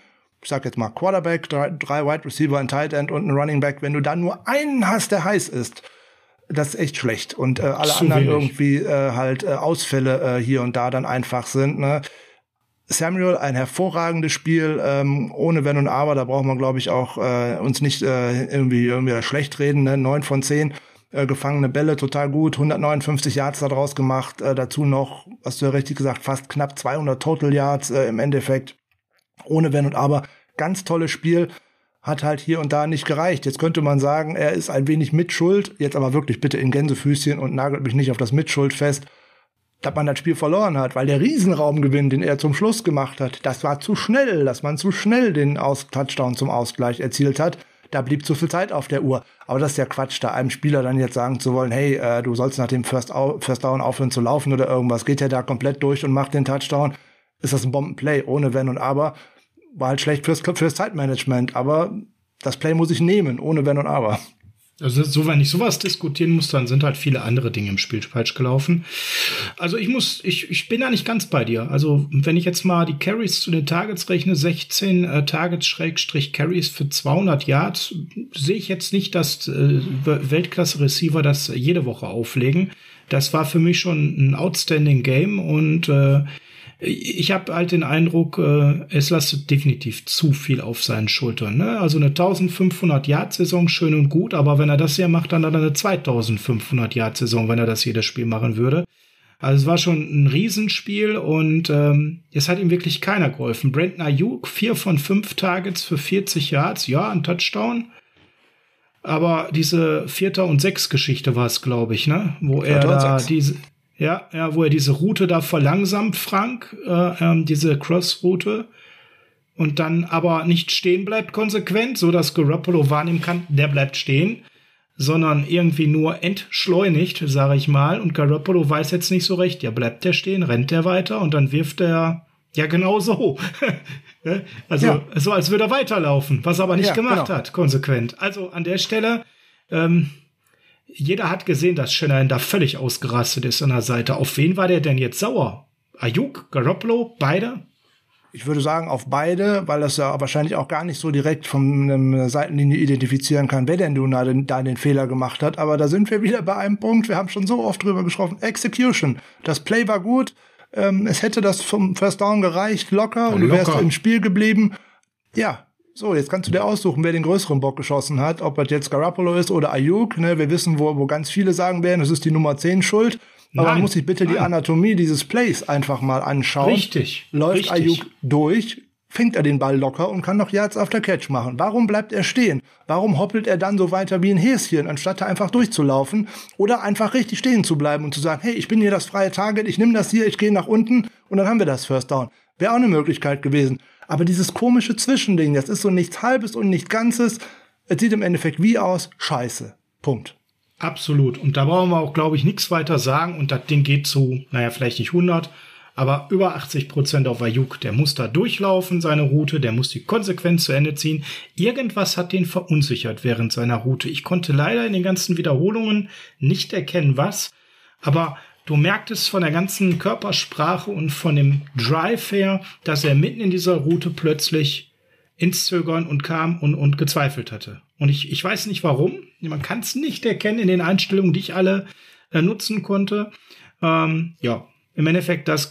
ich sag jetzt mal Quarterback, drei, drei Wide Receiver, ein Tight End und ein Running Back, wenn du dann nur einen hast, der heiß ist, das ist echt schlecht. Und äh, alle Zu anderen wenig. irgendwie äh, halt äh, Ausfälle äh, hier und da dann einfach sind. Ne? Samuel, ein hervorragendes Spiel, ähm, ohne Wenn und Aber, da braucht man, glaube ich, auch äh, uns nicht äh, irgendwie, irgendwie schlecht reden. Ne? 9 von 10 äh, gefangene Bälle, total gut, 159 Yards daraus gemacht, äh, dazu noch, hast du ja richtig gesagt, fast knapp 200 Total Yards äh, im Endeffekt ohne Wenn und Aber. Ganz tolles Spiel. Hat halt hier und da nicht gereicht. Jetzt könnte man sagen, er ist ein wenig Mitschuld. Jetzt aber wirklich bitte in Gänsefüßchen und nagelt mich nicht auf das Mitschuld fest, dass man das Spiel verloren hat, weil der Riesenraumgewinn, den er zum Schluss gemacht hat, das war zu schnell, dass man zu schnell den Aus Touchdown zum Ausgleich erzielt hat. Da blieb zu viel Zeit auf der Uhr. Aber das ist ja Quatsch, da einem Spieler dann jetzt sagen zu wollen, hey, äh, du sollst nach dem First, First Down aufhören zu laufen oder irgendwas. Geht ja da komplett durch und macht den Touchdown ist das ein Bombenplay ohne Wenn und Aber. War halt schlecht fürs, fürs Zeitmanagement, aber das Play muss ich nehmen, ohne Wenn und Aber. Also so, wenn ich sowas diskutieren muss, dann sind halt viele andere Dinge im Spiel falsch gelaufen. Also ich muss, ich, ich bin da nicht ganz bei dir. Also wenn ich jetzt mal die Carries zu den Targets rechne, 16 äh, Targets Schrägstrich Carries für 200 Yards, sehe ich jetzt nicht, dass äh, Weltklasse-Receiver das jede Woche auflegen. Das war für mich schon ein outstanding Game und äh, ich habe halt den Eindruck, äh, es lastet definitiv zu viel auf seinen Schultern. Ne? Also eine 1500 Yard Saison schön und gut, aber wenn er das hier macht, dann hat er eine 2500 Yard Saison, wenn er das jedes Spiel machen würde. Also es war schon ein Riesenspiel und ähm, es hat ihm wirklich keiner geholfen. Brandon Ayuk, vier von fünf Targets für 40 Yards, ja, ein Touchdown. Aber diese Vierter- und Sechs-Geschichte war es, glaube ich, ne? Wo er da diese, ja, ja, wo er diese Route da verlangsamt, Frank, äh, ähm, diese Cross-Route und dann aber nicht stehen bleibt konsequent, so dass Garoppolo wahrnehmen kann, der bleibt stehen, sondern irgendwie nur entschleunigt, sage ich mal. Und Garoppolo weiß jetzt nicht so recht, ja, bleibt der stehen, rennt der weiter und dann wirft er ja genau so. [laughs] Also ja. so, als würde er weiterlaufen, was er aber nicht ja, gemacht genau. hat, konsequent. Also an der Stelle, ähm, jeder hat gesehen, dass Shanahan da völlig ausgerastet ist an der Seite. Auf wen war der denn jetzt sauer? Ayuk, Garoppolo, beide? Ich würde sagen auf beide, weil das ja wahrscheinlich auch gar nicht so direkt von einer Seitenlinie identifizieren kann, wer denn nun da den, da den Fehler gemacht hat. Aber da sind wir wieder bei einem Punkt. Wir haben schon so oft drüber gesprochen. Execution. Das Play war gut. Ähm, es hätte das vom First Down gereicht, locker, ja, und du wärst im Spiel geblieben. Ja, so, jetzt kannst du dir aussuchen, wer den größeren Bock geschossen hat, ob das jetzt Garoppolo ist oder Ayuk. Ne? Wir wissen, wo, wo ganz viele sagen werden, es ist die Nummer 10 schuld. Aber nein, man muss sich bitte nein. die Anatomie dieses Plays einfach mal anschauen. Richtig. Läuft richtig. Ayuk durch, fängt er den Ball locker und kann noch Yards after Catch machen. Warum bleibt er stehen? Warum hoppelt er dann so weiter wie ein Häschen, anstatt da einfach durchzulaufen oder einfach richtig stehen zu bleiben und zu sagen, hey, ich bin hier das freie Target, ich nehme das hier, ich gehe nach unten und dann haben wir das First Down. Wäre auch eine Möglichkeit gewesen. Aber dieses komische Zwischending, das ist so nichts Halbes und nichts Ganzes. Es sieht im Endeffekt wie aus? Scheiße. Punkt. Absolut. Und da brauchen wir auch, glaube ich, nichts weiter sagen. Und das Ding geht zu, naja, vielleicht nicht 100, aber über 80 Prozent auf Ayuk. Der muss da durchlaufen, seine Route, der muss die Konsequenz zu Ende ziehen. Irgendwas hat den verunsichert während seiner Route. Ich konnte leider in den ganzen Wiederholungen nicht erkennen, was. Aber Du merktest von der ganzen Körpersprache und von dem Drive her, dass er mitten in dieser Route plötzlich ins Zögern und kam und, und gezweifelt hatte. Und ich, ich weiß nicht warum. Man kann es nicht erkennen in den Einstellungen, die ich alle äh, nutzen konnte. Ähm, ja, im Endeffekt, das,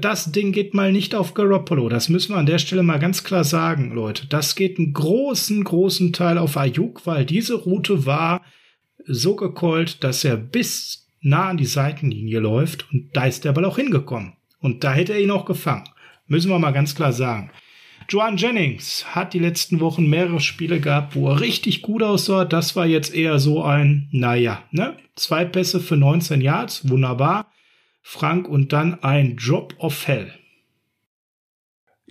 das Ding geht mal nicht auf Garoppolo. Das müssen wir an der Stelle mal ganz klar sagen, Leute. Das geht einen großen, großen Teil auf Ayuk, weil diese Route war so gekollt, dass er bis nah an die Seitenlinie läuft und da ist der Ball auch hingekommen. Und da hätte er ihn auch gefangen. Müssen wir mal ganz klar sagen. Joan Jennings hat die letzten Wochen mehrere Spiele gehabt, wo er richtig gut aussah. Das war jetzt eher so ein, naja, ne? Zwei Pässe für 19 Yards, wunderbar. Frank und dann ein Drop of Hell.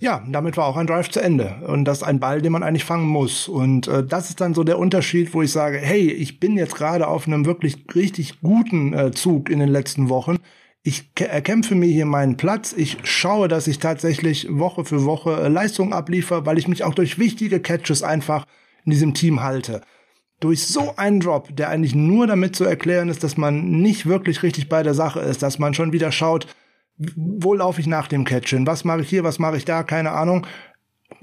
Ja, damit war auch ein Drive zu Ende. Und das ist ein Ball, den man eigentlich fangen muss. Und äh, das ist dann so der Unterschied, wo ich sage, hey, ich bin jetzt gerade auf einem wirklich richtig guten äh, Zug in den letzten Wochen. Ich erkämpfe mir hier meinen Platz. Ich schaue, dass ich tatsächlich Woche für Woche äh, Leistung abliefer, weil ich mich auch durch wichtige Catches einfach in diesem Team halte. Durch so einen Drop, der eigentlich nur damit zu erklären ist, dass man nicht wirklich richtig bei der Sache ist, dass man schon wieder schaut, wo laufe ich nach dem Catchen? Was mache ich hier, was mache ich da? Keine Ahnung.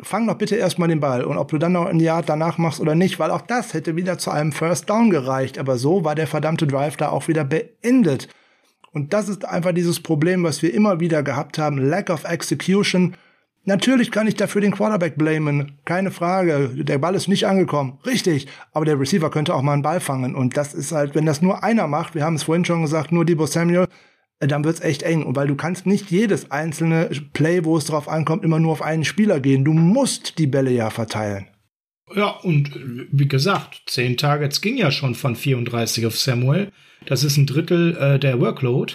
Fang doch bitte erstmal den Ball und ob du dann noch ein Jahr danach machst oder nicht, weil auch das hätte wieder zu einem First Down gereicht. Aber so war der verdammte Drive da auch wieder beendet. Und das ist einfach dieses Problem, was wir immer wieder gehabt haben. Lack of Execution. Natürlich kann ich dafür den Quarterback blamen. Keine Frage. Der Ball ist nicht angekommen. Richtig. Aber der Receiver könnte auch mal einen Ball fangen. Und das ist halt, wenn das nur einer macht, wir haben es vorhin schon gesagt, nur Debo Samuel, dann wird's echt eng. Und weil du kannst nicht jedes einzelne Play, wo es drauf ankommt, immer nur auf einen Spieler gehen. Du musst die Bälle ja verteilen. Ja, und wie gesagt, zehn Targets ging ja schon von 34 auf Samuel. Das ist ein Drittel äh, der Workload.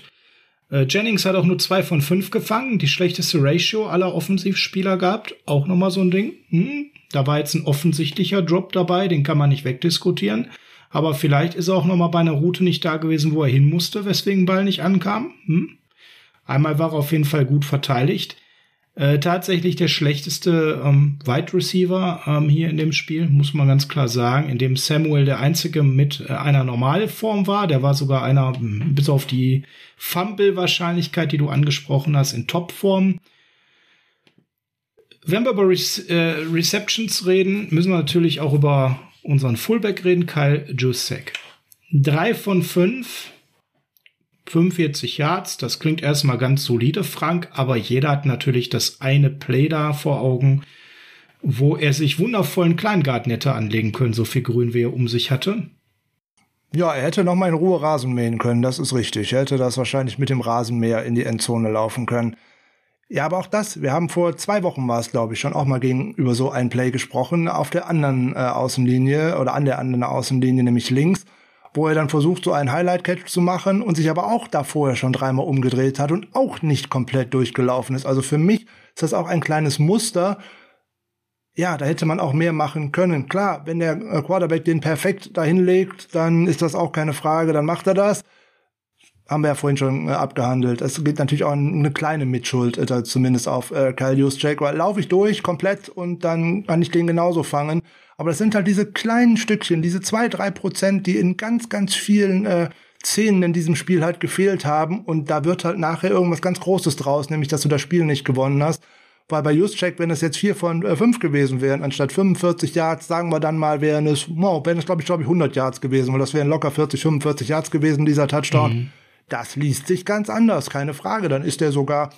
Äh, Jennings hat auch nur zwei von fünf gefangen, die schlechteste Ratio aller Offensivspieler gehabt. Auch nochmal so ein Ding. Hm, da war jetzt ein offensichtlicher Drop dabei, den kann man nicht wegdiskutieren. Aber vielleicht ist er auch noch mal bei einer Route nicht da gewesen, wo er hin musste, weswegen Ball nicht ankam. Hm? Einmal war er auf jeden Fall gut verteidigt. Äh, tatsächlich der schlechteste ähm, Wide Receiver ähm, hier in dem Spiel, muss man ganz klar sagen, in dem Samuel der einzige mit äh, einer Normalform war. Der war sogar einer, hm, bis auf die Fumble-Wahrscheinlichkeit, die du angesprochen hast, in Topform. Wenn wir über Re äh, Receptions reden, müssen wir natürlich auch über unseren Fullback reden, Kyle Juszek. Drei von fünf 45 Yards, das klingt erstmal ganz solide, Frank, aber jeder hat natürlich das eine Play da vor Augen, wo er sich wundervollen Kleingarten hätte anlegen können, so viel Grün wie er um sich hatte. Ja, er hätte noch mal in Ruhe Rasen mähen können, das ist richtig. Er hätte das wahrscheinlich mit dem Rasenmäher in die Endzone laufen können. Ja, aber auch das, wir haben vor zwei Wochen war es, glaube ich, schon auch mal gegen über so ein Play gesprochen, auf der anderen äh, Außenlinie oder an der anderen Außenlinie, nämlich links wo er dann versucht, so einen Highlight-Catch zu machen und sich aber auch da vorher schon dreimal umgedreht hat und auch nicht komplett durchgelaufen ist. Also für mich ist das auch ein kleines Muster. Ja, da hätte man auch mehr machen können. Klar, wenn der äh, Quarterback den perfekt dahin legt, dann ist das auch keine Frage, dann macht er das. Haben wir ja vorhin schon äh, abgehandelt. Es geht natürlich auch eine kleine Mitschuld, äh, zumindest auf äh, Kyle Juszczyk, weil laufe ich durch komplett und dann kann ich den genauso fangen. Aber das sind halt diese kleinen Stückchen, diese zwei, drei Prozent, die in ganz, ganz vielen äh, Szenen in diesem Spiel halt gefehlt haben. Und da wird halt nachher irgendwas ganz Großes draus, nämlich dass du das Spiel nicht gewonnen hast. Weil bei Juszczyk, wenn es jetzt vier von äh, fünf gewesen wären, anstatt 45 Yards, sagen wir dann mal, wären es, wow, wären es, glaube ich, glaube ich, 100 Yards gewesen, weil das wären locker 40, 45 Yards gewesen, dieser Touchdown. Mhm. Das liest sich ganz anders, keine Frage. Dann ist der sogar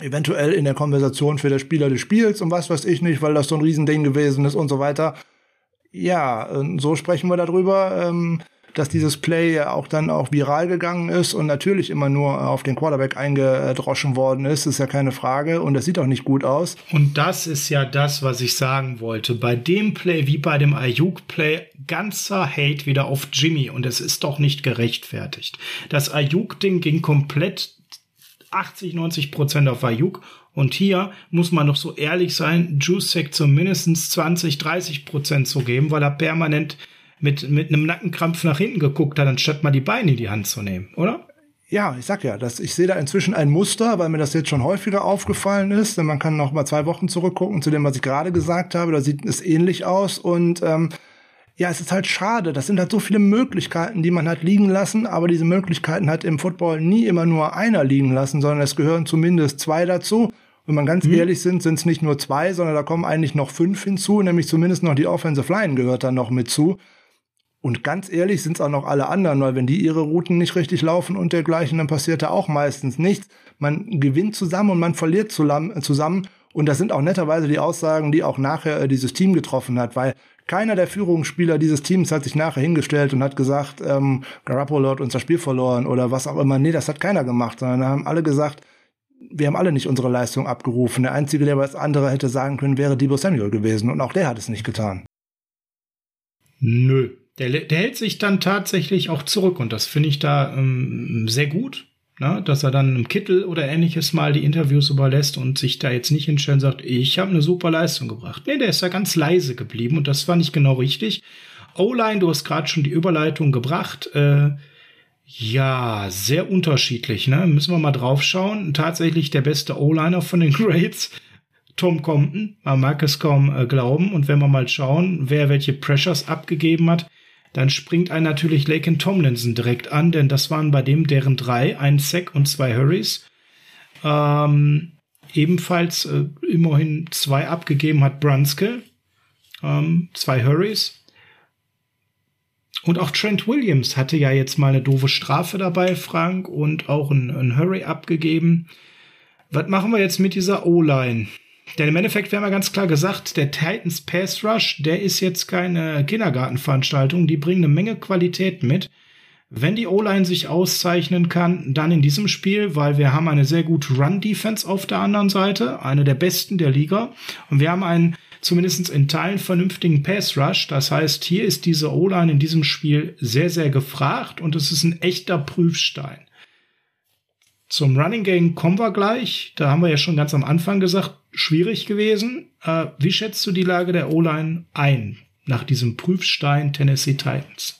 eventuell in der Konversation für der Spieler des Spiels und was weiß ich nicht, weil das so ein Riesending gewesen ist und so weiter ja, so sprechen wir darüber, ähm, dass dieses Play ja auch dann auch viral gegangen ist und natürlich immer nur auf den Quarterback eingedroschen worden ist, ist ja keine Frage und das sieht auch nicht gut aus. Und das ist ja das, was ich sagen wollte. Bei dem Play wie bei dem Ayuk-Play ganzer Hate wieder auf Jimmy und es ist doch nicht gerechtfertigt. Das Ayuk-Ding ging komplett 80, 90 Prozent auf Ayuk und hier muss man noch so ehrlich sein, Juicek zumindest 20, 30 Prozent zu geben, weil er permanent mit, mit einem Nackenkrampf nach hinten geguckt hat, anstatt mal die Beine in die Hand zu nehmen, oder? Ja, ich sag ja, dass ich sehe da inzwischen ein Muster, weil mir das jetzt schon häufiger aufgefallen ist. Denn man kann noch mal zwei Wochen zurückgucken zu dem, was ich gerade gesagt habe. Da sieht es ähnlich aus. Und ähm, ja, es ist halt schade. Das sind halt so viele Möglichkeiten, die man hat liegen lassen. Aber diese Möglichkeiten hat im Football nie immer nur einer liegen lassen, sondern es gehören zumindest zwei dazu. Wenn man ganz mhm. ehrlich sind, sind es nicht nur zwei, sondern da kommen eigentlich noch fünf hinzu, nämlich zumindest noch die Offensive Line gehört dann noch mit zu. Und ganz ehrlich sind es auch noch alle anderen, weil wenn die ihre Routen nicht richtig laufen und dergleichen, dann passiert da auch meistens nichts. Man gewinnt zusammen und man verliert zusammen. Und das sind auch netterweise die Aussagen, die auch nachher äh, dieses Team getroffen hat, weil keiner der Führungsspieler dieses Teams hat sich nachher hingestellt und hat gesagt, ähm, Garoppolo hat unser Spiel verloren oder was auch immer. Nee, das hat keiner gemacht, sondern haben alle gesagt, wir haben alle nicht unsere Leistung abgerufen. Der Einzige, der was andere hätte sagen können, wäre Debo Samuel gewesen. Und auch der hat es nicht getan. Nö. Der, der hält sich dann tatsächlich auch zurück. Und das finde ich da ähm, sehr gut. Ne? dass er dann im Kittel oder ähnliches mal die Interviews überlässt und sich da jetzt nicht hinstellt und sagt, ich habe eine super Leistung gebracht. Nee, der ist da ganz leise geblieben und das war nicht genau richtig. O-Line, du hast gerade schon die Überleitung gebracht. Äh, ja, sehr unterschiedlich, ne? Müssen wir mal drauf schauen. Tatsächlich der beste O-Liner von den [laughs] Grades. Tom Compton, man mag es kaum äh, glauben. Und wenn wir mal schauen, wer welche Pressures abgegeben hat, dann springt ein natürlich Laken Tomlinson direkt an, denn das waren bei dem deren drei, ein Sack und zwei Hurries. Ähm, ebenfalls äh, immerhin zwei abgegeben hat Brunskill, ähm, zwei Hurries. Und auch Trent Williams hatte ja jetzt mal eine doofe Strafe dabei, Frank, und auch ein, ein Hurry abgegeben. Was machen wir jetzt mit dieser O-Line? Denn im Endeffekt, wir haben ja ganz klar gesagt, der Titans Pass Rush, der ist jetzt keine Kindergartenveranstaltung, die bringen eine Menge Qualität mit. Wenn die O-Line sich auszeichnen kann, dann in diesem Spiel, weil wir haben eine sehr gute Run-Defense auf der anderen Seite, eine der besten der Liga. Und wir haben einen zumindest in Teilen vernünftigen Pass Rush. Das heißt, hier ist diese O-Line in diesem Spiel sehr, sehr gefragt und es ist ein echter Prüfstein. Zum Running Game kommen wir gleich. Da haben wir ja schon ganz am Anfang gesagt, schwierig gewesen. Äh, wie schätzt du die Lage der O-Line ein nach diesem Prüfstein Tennessee Titans?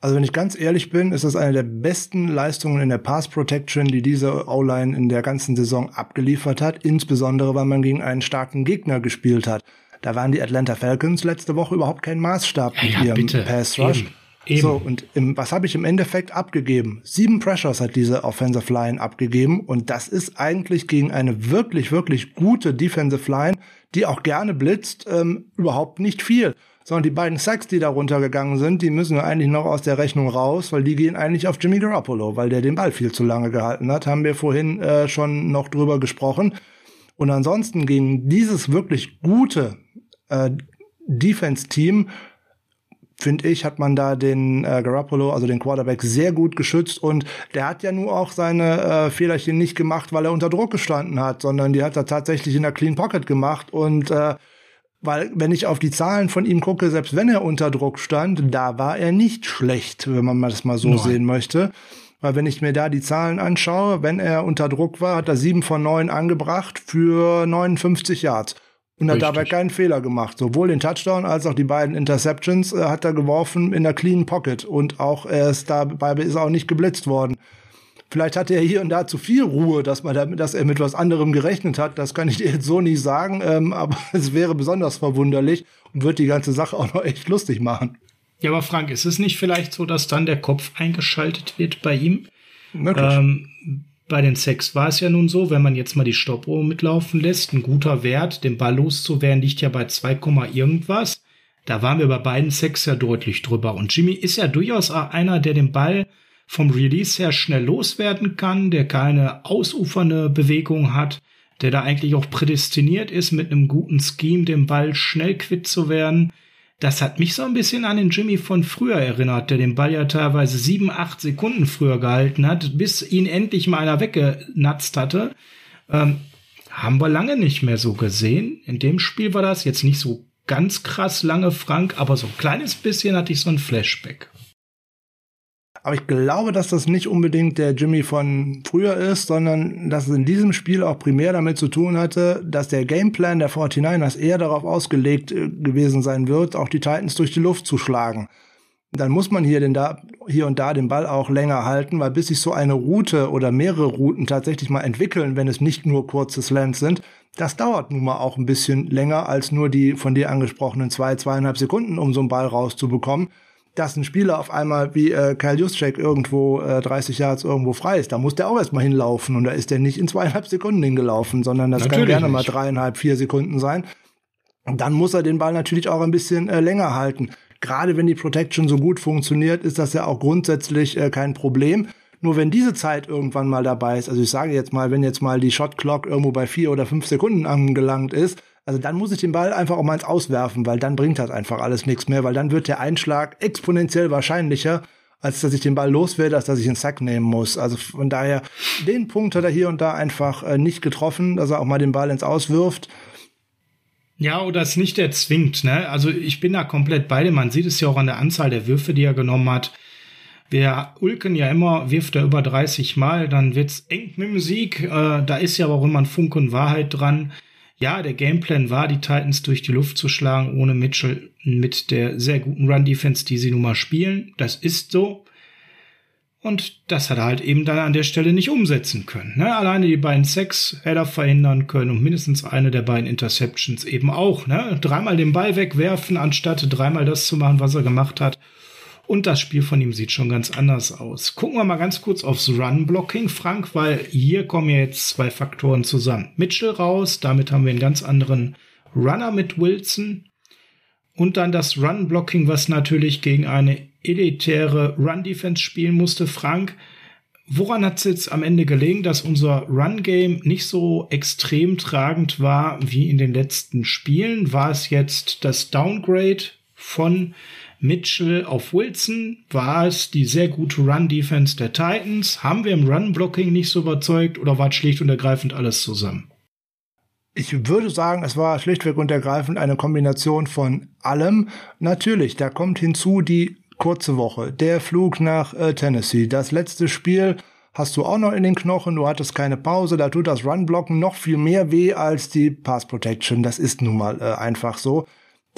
Also wenn ich ganz ehrlich bin, ist das eine der besten Leistungen in der Pass Protection, die diese O-Line in der ganzen Saison abgeliefert hat, insbesondere weil man gegen einen starken Gegner gespielt hat. Da waren die Atlanta Falcons letzte Woche überhaupt kein Maßstab ja, mit ja, ihrem bitte. Pass Rush. Eben. Eben. So, und im, was habe ich im Endeffekt abgegeben? Sieben Pressures hat diese Offensive Line abgegeben und das ist eigentlich gegen eine wirklich, wirklich gute Defensive Line, die auch gerne blitzt, ähm, überhaupt nicht viel. Sondern die beiden Sacks, die da runtergegangen sind, die müssen wir eigentlich noch aus der Rechnung raus, weil die gehen eigentlich auf Jimmy Garoppolo, weil der den Ball viel zu lange gehalten hat. Haben wir vorhin äh, schon noch drüber gesprochen. Und ansonsten gegen dieses wirklich gute äh, Defense-Team finde ich, hat man da den äh, Garoppolo, also den Quarterback, sehr gut geschützt und der hat ja nur auch seine äh, Fehlerchen nicht gemacht, weil er unter Druck gestanden hat, sondern die hat er tatsächlich in der Clean Pocket gemacht und äh, weil, wenn ich auf die Zahlen von ihm gucke, selbst wenn er unter Druck stand, da war er nicht schlecht, wenn man das mal so Nein. sehen möchte. Weil wenn ich mir da die Zahlen anschaue, wenn er unter Druck war, hat er sieben von neun angebracht für 59 Yards und hat dabei keinen Fehler gemacht. Sowohl den Touchdown als auch die beiden Interceptions äh, hat er geworfen in der clean Pocket und auch er ist dabei ist auch nicht geblitzt worden. Vielleicht hatte er hier und da zu viel Ruhe, dass man damit, dass er mit was anderem gerechnet hat. Das kann ich [laughs] dir jetzt so nicht sagen, ähm, aber [laughs] es wäre besonders verwunderlich und wird die ganze Sache auch noch echt lustig machen. Ja, aber Frank, ist es nicht vielleicht so, dass dann der Kopf eingeschaltet wird bei ihm? Möglich. Ähm, bei den Sex war es ja nun so, wenn man jetzt mal die Stoppuhr mitlaufen lässt, ein guter Wert, den Ball loszuwerden, liegt ja bei 2, irgendwas. Da waren wir bei beiden Sex ja deutlich drüber. Und Jimmy ist ja durchaus einer, der den Ball vom Release her schnell loswerden kann, der keine ausufernde Bewegung hat, der da eigentlich auch prädestiniert ist, mit einem guten Scheme den Ball schnell quitt zu werden. Das hat mich so ein bisschen an den Jimmy von früher erinnert, der den Ball ja teilweise sieben, acht Sekunden früher gehalten hat, bis ihn endlich mal einer weggenatzt hatte. Ähm, haben wir lange nicht mehr so gesehen. In dem Spiel war das jetzt nicht so ganz krass lange, Frank, aber so ein kleines bisschen hatte ich so ein Flashback. Aber ich glaube, dass das nicht unbedingt der Jimmy von früher ist, sondern dass es in diesem Spiel auch primär damit zu tun hatte, dass der Gameplan der 49ers eher darauf ausgelegt äh, gewesen sein wird, auch die Titans durch die Luft zu schlagen. Dann muss man hier, den da, hier und da den Ball auch länger halten, weil bis sich so eine Route oder mehrere Routen tatsächlich mal entwickeln, wenn es nicht nur kurze Slants sind, das dauert nun mal auch ein bisschen länger als nur die von dir angesprochenen zwei, zweieinhalb Sekunden, um so einen Ball rauszubekommen dass ein Spieler auf einmal wie äh, Kyle Juszczyk irgendwo äh, 30 Yards irgendwo frei ist, da muss der auch erstmal hinlaufen und da ist der nicht in zweieinhalb Sekunden hingelaufen, sondern das natürlich kann gerne nicht. mal dreieinhalb, vier Sekunden sein. Und dann muss er den Ball natürlich auch ein bisschen äh, länger halten. Gerade wenn die Protection so gut funktioniert, ist das ja auch grundsätzlich äh, kein Problem. Nur wenn diese Zeit irgendwann mal dabei ist, also ich sage jetzt mal, wenn jetzt mal die Shot Clock irgendwo bei vier oder fünf Sekunden angelangt ist, also dann muss ich den Ball einfach auch mal ins Auswerfen, weil dann bringt das einfach alles nichts mehr, weil dann wird der Einschlag exponentiell wahrscheinlicher, als dass ich den Ball loswerde, als dass ich einen Sack nehmen muss. Also von daher, den Punkt hat er hier und da einfach äh, nicht getroffen, dass er auch mal den Ball ins Auswirft. Ja, oder es nicht erzwingt, ne? Also ich bin da komplett bei dem. Man sieht es ja auch an der Anzahl der Würfe, die er genommen hat. Wir ulken ja immer, wirft er über 30 Mal, dann wird's eng mit dem Sieg. Äh, da ist ja auch immer ein Funken Wahrheit dran ja, der Gameplan war, die Titans durch die Luft zu schlagen, ohne Mitchell mit der sehr guten Run-Defense, die sie nun mal spielen. Das ist so. Und das hat er halt eben dann an der Stelle nicht umsetzen können. Ne? Alleine die beiden Sacks hätte er verhindern können und mindestens eine der beiden Interceptions eben auch. Ne? Dreimal den Ball wegwerfen, anstatt dreimal das zu machen, was er gemacht hat. Und das Spiel von ihm sieht schon ganz anders aus. Gucken wir mal ganz kurz aufs Run-Blocking, Frank, weil hier kommen ja jetzt zwei Faktoren zusammen. Mitchell raus, damit haben wir einen ganz anderen Runner mit Wilson. Und dann das Run-Blocking, was natürlich gegen eine elitäre Run-Defense spielen musste. Frank, woran hat es jetzt am Ende gelegen, dass unser Run-Game nicht so extrem tragend war wie in den letzten Spielen? War es jetzt das Downgrade von Mitchell auf Wilson war es die sehr gute Run-Defense der Titans. Haben wir im Run-Blocking nicht so überzeugt oder war es schlicht und ergreifend alles zusammen? Ich würde sagen, es war schlichtweg und ergreifend eine Kombination von allem. Natürlich, da kommt hinzu die kurze Woche, der Flug nach äh, Tennessee, das letzte Spiel hast du auch noch in den Knochen, du hattest keine Pause, da tut das Run-Blocken noch viel mehr weh als die Pass-Protection. Das ist nun mal äh, einfach so.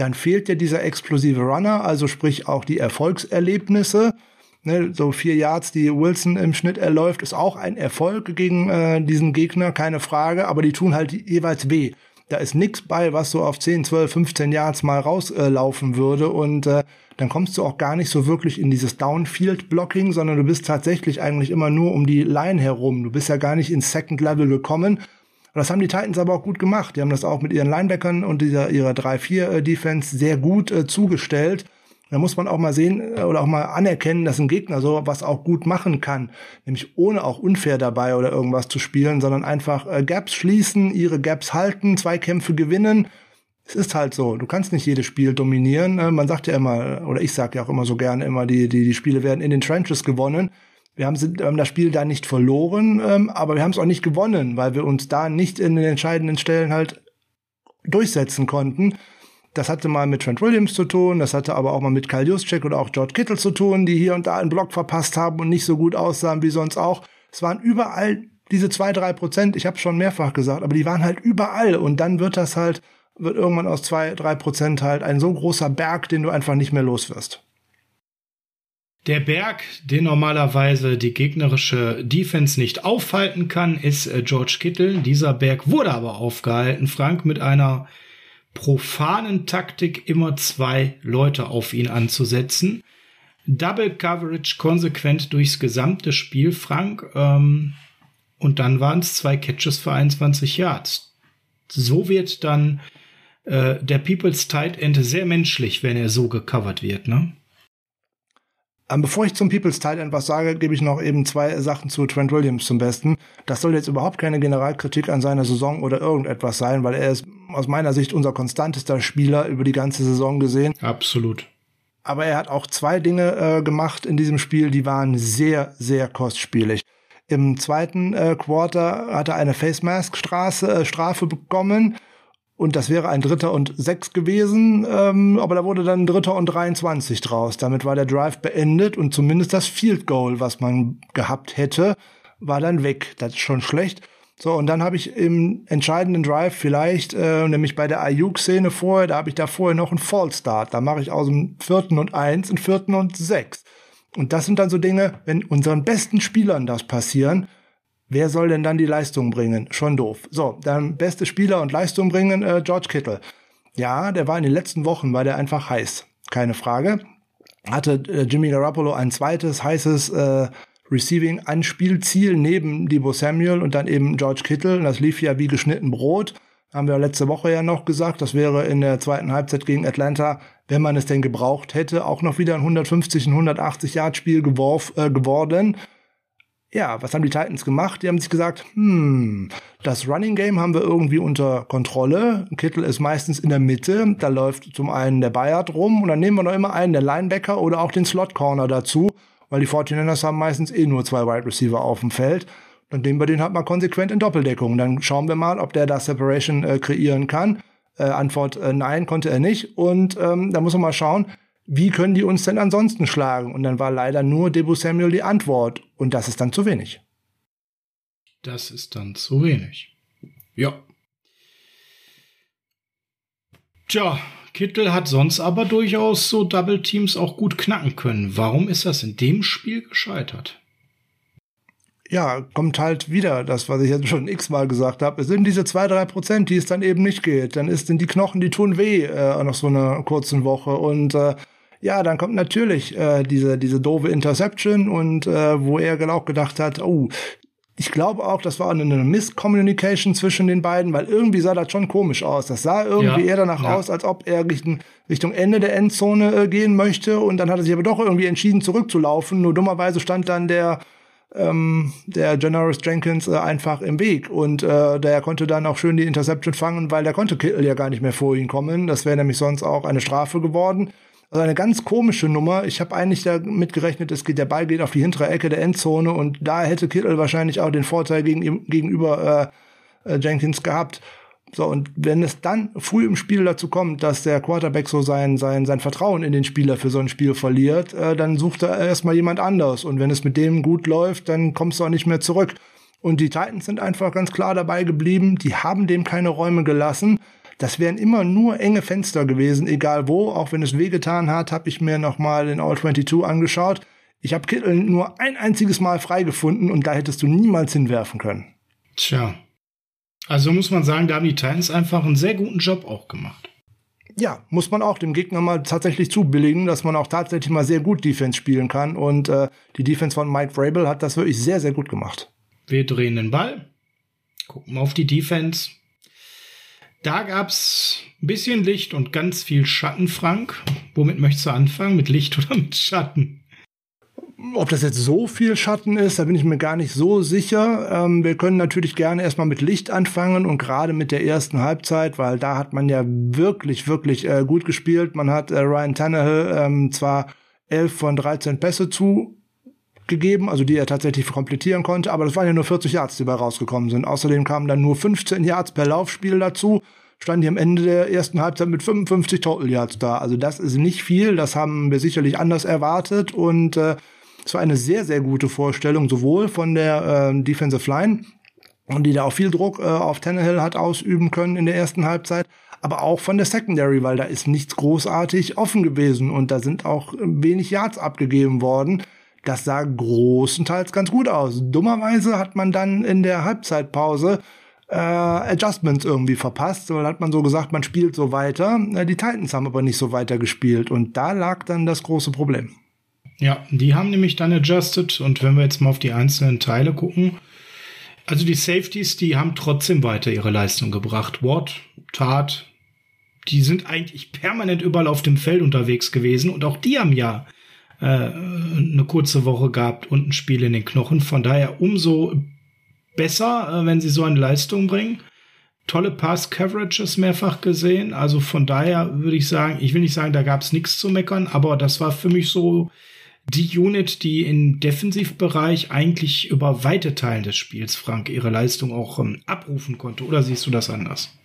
Dann fehlt dir dieser explosive Runner, also sprich auch die Erfolgserlebnisse. Ne, so vier Yards, die Wilson im Schnitt erläuft, ist auch ein Erfolg gegen äh, diesen Gegner, keine Frage, aber die tun halt jeweils weh. Da ist nichts bei, was so auf 10, 12, 15 Yards mal rauslaufen äh, würde und äh, dann kommst du auch gar nicht so wirklich in dieses Downfield-Blocking, sondern du bist tatsächlich eigentlich immer nur um die Line herum. Du bist ja gar nicht ins Second Level gekommen. Das haben die Titans aber auch gut gemacht. Die haben das auch mit ihren Linebackern und dieser, ihrer 3-4-Defense sehr gut äh, zugestellt. Da muss man auch mal sehen äh, oder auch mal anerkennen, dass ein Gegner so was auch gut machen kann. Nämlich ohne auch unfair dabei oder irgendwas zu spielen, sondern einfach äh, Gaps schließen, ihre Gaps halten, Zweikämpfe gewinnen. Es ist halt so. Du kannst nicht jedes Spiel dominieren. Äh, man sagt ja immer, oder ich sage ja auch immer so gerne immer, die, die, die Spiele werden in den Trenches gewonnen. Wir haben, haben das Spiel da nicht verloren, ähm, aber wir haben es auch nicht gewonnen, weil wir uns da nicht in den entscheidenden Stellen halt durchsetzen konnten. Das hatte mal mit Trent Williams zu tun, das hatte aber auch mal mit Kyle Juszczyk oder auch George Kittle zu tun, die hier und da einen Block verpasst haben und nicht so gut aussahen wie sonst auch. Es waren überall diese zwei, drei Prozent, ich habe schon mehrfach gesagt, aber die waren halt überall und dann wird das halt, wird irgendwann aus zwei, drei Prozent halt ein so großer Berg, den du einfach nicht mehr los wirst. Der Berg, den normalerweise die gegnerische Defense nicht aufhalten kann, ist äh, George Kittle. Dieser Berg wurde aber aufgehalten, Frank, mit einer profanen Taktik immer zwei Leute auf ihn anzusetzen. Double Coverage konsequent durchs gesamte Spiel, Frank. Ähm, und dann waren es zwei Catches für 21 Yards. So wird dann äh, der People's Tight End sehr menschlich, wenn er so gecovert wird, ne? Ähm, bevor ich zum People's Tight End was sage, gebe ich noch eben zwei Sachen zu Trent Williams zum Besten. Das soll jetzt überhaupt keine Generalkritik an seiner Saison oder irgendetwas sein, weil er ist aus meiner Sicht unser konstantester Spieler über die ganze Saison gesehen. Absolut. Aber er hat auch zwei Dinge äh, gemacht in diesem Spiel, die waren sehr, sehr kostspielig. Im zweiten äh, Quarter hat er eine Face Mask Straße, äh, Strafe bekommen und das wäre ein Dritter und Sechs gewesen, ähm, aber da wurde dann Dritter und 23 draus. Damit war der Drive beendet und zumindest das Field Goal, was man gehabt hätte, war dann weg. Das ist schon schlecht. So, und dann habe ich im entscheidenden Drive vielleicht, äh, nämlich bei der Ayuk-Szene vorher, da habe ich da vorher noch einen Fallstart. Da mache ich aus dem vierten und eins einen vierten und sechs. Und das sind dann so Dinge, wenn unseren besten Spielern das passieren, Wer soll denn dann die Leistung bringen? Schon doof. So, dann beste Spieler und Leistung bringen, äh, George Kittle. Ja, der war in den letzten Wochen, war der einfach heiß. Keine Frage. Hatte äh, Jimmy Garoppolo ein zweites heißes äh, Receiving-Anspielziel neben Debo Samuel und dann eben George Kittle. Und das lief ja wie geschnitten Brot. Haben wir letzte Woche ja noch gesagt. Das wäre in der zweiten Halbzeit gegen Atlanta, wenn man es denn gebraucht hätte, auch noch wieder ein 150, 180 Yard Spiel äh, geworden. Ja, was haben die Titans gemacht? Die haben sich gesagt, hm, das Running Game haben wir irgendwie unter Kontrolle. Kittel ist meistens in der Mitte. Da läuft zum einen der Bayard rum und dann nehmen wir noch immer einen der Linebacker oder auch den Slot Corner dazu, weil die 49ers haben meistens eh nur zwei Wide Receiver auf dem Feld. Dann nehmen wir den halt mal konsequent in Doppeldeckung. Dann schauen wir mal, ob der da Separation äh, kreieren kann. Äh, Antwort äh, nein, konnte er nicht. Und ähm, da muss man mal schauen, wie können die uns denn ansonsten schlagen? Und dann war leider nur Debo Samuel die Antwort. Und das ist dann zu wenig. Das ist dann zu wenig. Ja. Tja, Kittel hat sonst aber durchaus so Double Teams auch gut knacken können. Warum ist das in dem Spiel gescheitert? ja, kommt halt wieder das, was ich jetzt schon x-mal gesagt habe. Es sind diese zwei, drei Prozent, die es dann eben nicht geht. Dann ist sind die Knochen, die tun weh äh, nach so einer kurzen Woche. Und äh, ja, dann kommt natürlich äh, diese, diese doofe Interception und äh, wo er auch gedacht hat, oh, ich glaube auch, das war eine Misscommunication zwischen den beiden, weil irgendwie sah das schon komisch aus. Das sah irgendwie ja, eher danach ja. aus, als ob er Richtung, Richtung Ende der Endzone äh, gehen möchte und dann hat er sich aber doch irgendwie entschieden zurückzulaufen. Nur dummerweise stand dann der ähm, der Janoris Jenkins äh, einfach im Weg und äh, der konnte dann auch schön die Interception fangen, weil der konnte Kittel ja gar nicht mehr vor ihn kommen. Das wäre nämlich sonst auch eine Strafe geworden. Also eine ganz komische Nummer. Ich habe eigentlich damit gerechnet, es geht, der Ball geht auf die hintere Ecke der Endzone und da hätte Kittel wahrscheinlich auch den Vorteil gegen, gegenüber äh, äh, Jenkins gehabt. So, und wenn es dann früh im Spiel dazu kommt, dass der Quarterback so sein, sein, sein Vertrauen in den Spieler für so ein Spiel verliert, äh, dann sucht er erstmal jemand anders. Und wenn es mit dem gut läuft, dann kommst du auch nicht mehr zurück. Und die Titans sind einfach ganz klar dabei geblieben. Die haben dem keine Räume gelassen. Das wären immer nur enge Fenster gewesen, egal wo. Auch wenn es wehgetan hat, habe ich mir noch mal den All 22 angeschaut. Ich habe Kittel nur ein einziges Mal frei gefunden und da hättest du niemals hinwerfen können. Tja. Also muss man sagen, da haben die Titans einfach einen sehr guten Job auch gemacht. Ja, muss man auch dem Gegner mal tatsächlich zubilligen, dass man auch tatsächlich mal sehr gut Defense spielen kann. Und äh, die Defense von Mike Vrabel hat das wirklich sehr, sehr gut gemacht. Wir drehen den Ball, gucken auf die Defense. Da gab's ein bisschen Licht und ganz viel Schatten, Frank. Womit möchtest du anfangen? Mit Licht [laughs] oder mit Schatten? Ob das jetzt so viel Schatten ist, da bin ich mir gar nicht so sicher. Ähm, wir können natürlich gerne erstmal mit Licht anfangen und gerade mit der ersten Halbzeit, weil da hat man ja wirklich, wirklich äh, gut gespielt. Man hat äh, Ryan Tannehill ähm, zwar 11 von 13 Pässe zugegeben, also die er tatsächlich komplettieren konnte, aber das waren ja nur 40 Yards, die dabei rausgekommen sind. Außerdem kamen dann nur 15 Yards per Laufspiel dazu stand hier am Ende der ersten Halbzeit mit 55 Total Yards da. Also das ist nicht viel, das haben wir sicherlich anders erwartet und äh, es war eine sehr, sehr gute Vorstellung, sowohl von der äh, Defensive Line, die da auch viel Druck äh, auf Tannehill hat ausüben können in der ersten Halbzeit, aber auch von der Secondary, weil da ist nichts großartig offen gewesen und da sind auch wenig Yards abgegeben worden. Das sah großenteils ganz gut aus. Dummerweise hat man dann in der Halbzeitpause äh, Adjustments irgendwie verpasst, weil hat man so gesagt, man spielt so weiter. Äh, die Titans haben aber nicht so weiter gespielt und da lag dann das große Problem. Ja, die haben nämlich dann adjusted und wenn wir jetzt mal auf die einzelnen Teile gucken, also die Safeties, die haben trotzdem weiter ihre Leistung gebracht. Watt, Tat, die sind eigentlich permanent überall auf dem Feld unterwegs gewesen und auch die haben ja äh, eine kurze Woche gehabt und ein Spiel in den Knochen. Von daher umso besser, äh, wenn sie so eine Leistung bringen. Tolle Pass-Coverages mehrfach gesehen. Also von daher würde ich sagen, ich will nicht sagen, da gab es nichts zu meckern, aber das war für mich so die Unit, die im Defensivbereich eigentlich über weite Teile des Spiels, Frank, ihre Leistung auch ähm, abrufen konnte. Oder siehst du das anders?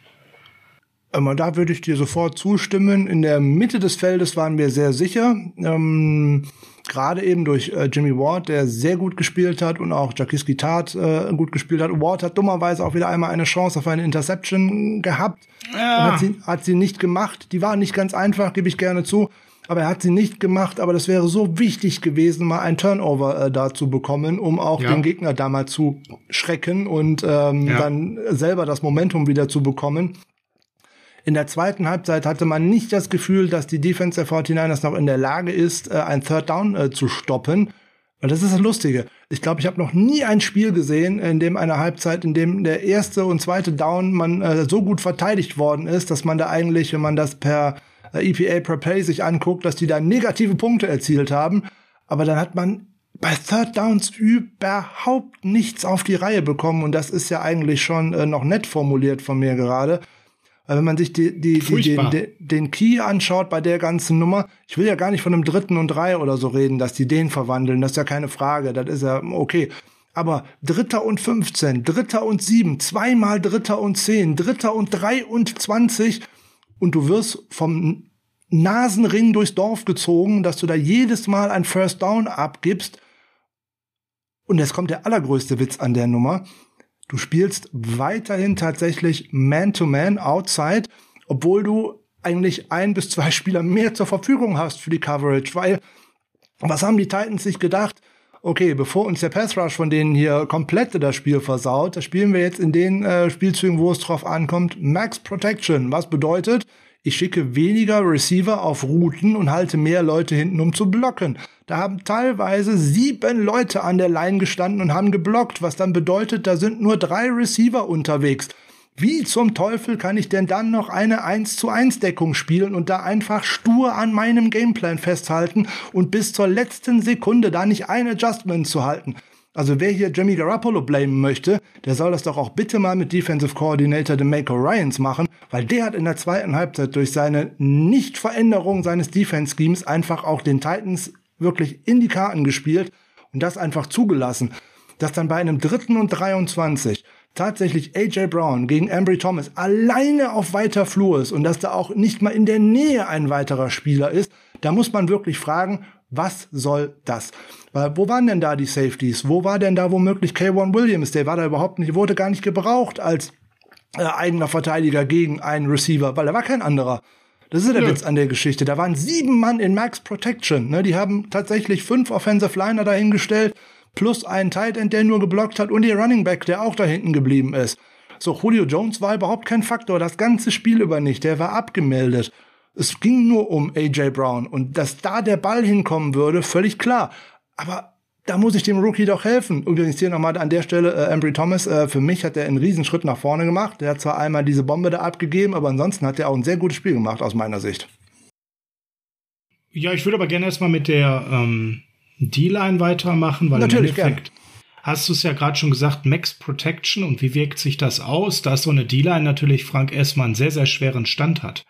Ähm, da würde ich dir sofort zustimmen. In der Mitte des Feldes waren wir sehr sicher. Ähm, Gerade eben durch äh, Jimmy Ward, der sehr gut gespielt hat und auch Jakiski Tat äh, gut gespielt hat. Ward hat dummerweise auch wieder einmal eine Chance auf eine Interception gehabt. Ja. Hat, sie, hat sie nicht gemacht. Die war nicht ganz einfach, gebe ich gerne zu aber er hat sie nicht gemacht. Aber das wäre so wichtig gewesen, mal ein Turnover äh, da zu bekommen, um auch ja. den Gegner da mal zu schrecken und ähm, ja. dann selber das Momentum wieder zu bekommen. In der zweiten Halbzeit hatte man nicht das Gefühl, dass die Defense der 49ers noch in der Lage ist, äh, ein Third Down äh, zu stoppen. Und das ist das Lustige. Ich glaube, ich habe noch nie ein Spiel gesehen, in dem eine Halbzeit, in dem der erste und zweite Down man äh, so gut verteidigt worden ist, dass man da eigentlich, wenn man das per äh, EPA per Play sich anguckt, dass die da negative Punkte erzielt haben. Aber dann hat man bei Third Downs überhaupt nichts auf die Reihe bekommen. Und das ist ja eigentlich schon äh, noch nett formuliert von mir gerade. Weil wenn man sich die, die, die, den, den, den Key anschaut bei der ganzen Nummer, ich will ja gar nicht von einem dritten und drei oder so reden, dass die den verwandeln, das ist ja keine Frage, das ist ja okay. Aber Dritter und 15, Dritter und 7, zweimal Dritter und 10, Dritter und 23 und du wirst vom Nasenring durchs Dorf gezogen, dass du da jedes Mal ein First Down abgibst. Und jetzt kommt der allergrößte Witz an der Nummer. Du spielst weiterhin tatsächlich Man-to-Man -Man outside, obwohl du eigentlich ein bis zwei [laughs] Spieler mehr zur Verfügung hast für die Coverage, weil was haben die Titans sich gedacht? Okay, bevor uns der Pass Rush von denen hier komplett das Spiel versaut, das spielen wir jetzt in den äh, Spielzügen, wo es drauf ankommt, Max Protection. Was bedeutet, ich schicke weniger Receiver auf Routen und halte mehr Leute hinten, um zu blocken. Da haben teilweise sieben Leute an der Line gestanden und haben geblockt, was dann bedeutet, da sind nur drei Receiver unterwegs. Wie zum Teufel kann ich denn dann noch eine 1 zu 1 Deckung spielen und da einfach stur an meinem Gameplan festhalten und bis zur letzten Sekunde da nicht ein Adjustment zu halten? Also wer hier Jimmy Garoppolo blamen möchte, der soll das doch auch bitte mal mit Defensive Coordinator DeMaco Ryans machen, weil der hat in der zweiten Halbzeit durch seine Nichtveränderung seines Defense-Schemes einfach auch den Titans wirklich in die Karten gespielt und das einfach zugelassen, dass dann bei einem dritten und 23 tatsächlich AJ Brown gegen Ambry Thomas alleine auf weiter Flur ist und dass da auch nicht mal in der Nähe ein weiterer Spieler ist, da muss man wirklich fragen, was soll das? Weil, wo waren denn da die Safeties? Wo war denn da womöglich K1 Williams? Der war da überhaupt nicht, wurde gar nicht gebraucht als äh, eigener Verteidiger gegen einen Receiver, weil er war kein anderer. Das ist ja der Nö. Witz an der Geschichte. Da waren sieben Mann in Max Protection. Ne? Die haben tatsächlich fünf Offensive Liner dahingestellt, plus einen Tight End, der nur geblockt hat, und die Running Back, der auch da hinten geblieben ist. So, Julio Jones war überhaupt kein Faktor, das ganze Spiel über nicht. Der war abgemeldet. Es ging nur um AJ Brown. Und dass da der Ball hinkommen würde, völlig klar. Aber da muss ich dem Rookie doch helfen. Übrigens hier nochmal an der Stelle, äh, Embry Thomas, äh, für mich hat er einen Riesenschritt nach vorne gemacht. Der hat zwar einmal diese Bombe da abgegeben, aber ansonsten hat er auch ein sehr gutes Spiel gemacht, aus meiner Sicht. Ja, ich würde aber gerne erstmal mit der ähm, D-Line weitermachen, weil Natürlich, im Endeffekt gern. hast du es ja gerade schon gesagt, Max Protection und wie wirkt sich das aus, dass so eine D-Line natürlich Frank erstmal einen sehr, sehr schweren Stand hat.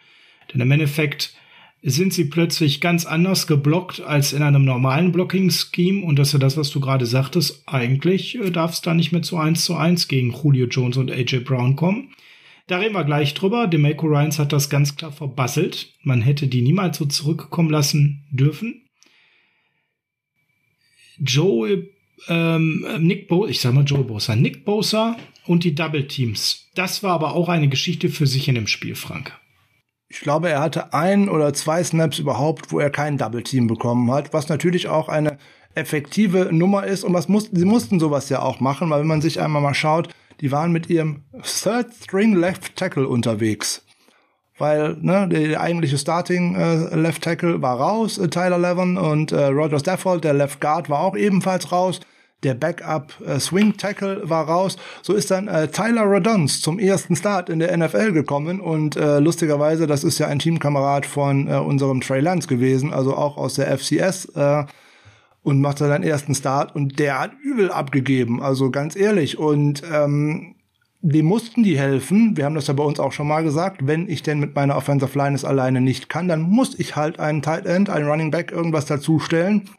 Denn im Endeffekt sind sie plötzlich ganz anders geblockt als in einem normalen Blocking-Scheme. Und das ist ja das, was du gerade sagtest. Eigentlich äh, darf es da nicht mehr zu 1 zu 1 gegen Julio Jones und AJ Brown kommen. Da reden wir gleich drüber. DeMaco Ryans hat das ganz klar verbasselt. Man hätte die niemals so zurückkommen lassen dürfen. Joe, ähm, Nick Bosa, ich sag mal Joe Bosa, Nick Bosa und die Double Teams. Das war aber auch eine Geschichte für sich in dem Spiel, Frank. Ich glaube, er hatte ein oder zwei Snaps überhaupt, wo er kein Double Team bekommen hat, was natürlich auch eine effektive Nummer ist und was mussten, sie mussten sowas ja auch machen, weil wenn man sich einmal mal schaut, die waren mit ihrem Third String Left Tackle unterwegs. Weil ne, der eigentliche Starting äh, Left Tackle war raus, äh, Tyler Levin, und äh, Roger Stafford, der Left Guard, war auch ebenfalls raus der Backup äh, Swing Tackle war raus. So ist dann äh, Tyler Radons zum ersten Start in der NFL gekommen und äh, lustigerweise, das ist ja ein Teamkamerad von äh, unserem Trey Lance gewesen, also auch aus der FCS äh, und machte seinen ersten Start und der hat übel abgegeben, also ganz ehrlich und ähm, dem mussten die helfen. Wir haben das ja bei uns auch schon mal gesagt. Wenn ich denn mit meiner Offensive Line es alleine nicht kann, dann muss ich halt einen Tight End, einen Running Back, irgendwas dazustellen.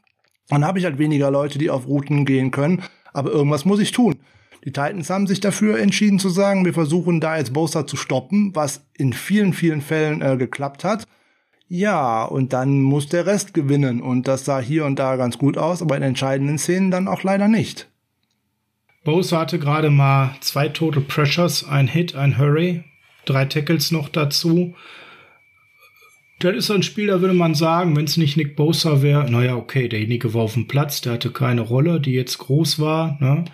Dann habe ich halt weniger Leute, die auf Routen gehen können. Aber irgendwas muss ich tun. Die Titans haben sich dafür entschieden zu sagen, wir versuchen da jetzt Bosa zu stoppen, was in vielen, vielen Fällen äh, geklappt hat. Ja, und dann muss der Rest gewinnen. Und das sah hier und da ganz gut aus, aber in entscheidenden Szenen dann auch leider nicht. Bosa hatte gerade mal zwei Total Pressures, ein Hit, ein Hurry, drei Tackles noch dazu. Das ist ein Spiel, da würde man sagen, wenn es nicht Nick Bosa wäre, naja, okay, derjenige war auf dem Platz, der hatte keine Rolle, die jetzt groß war. Ne?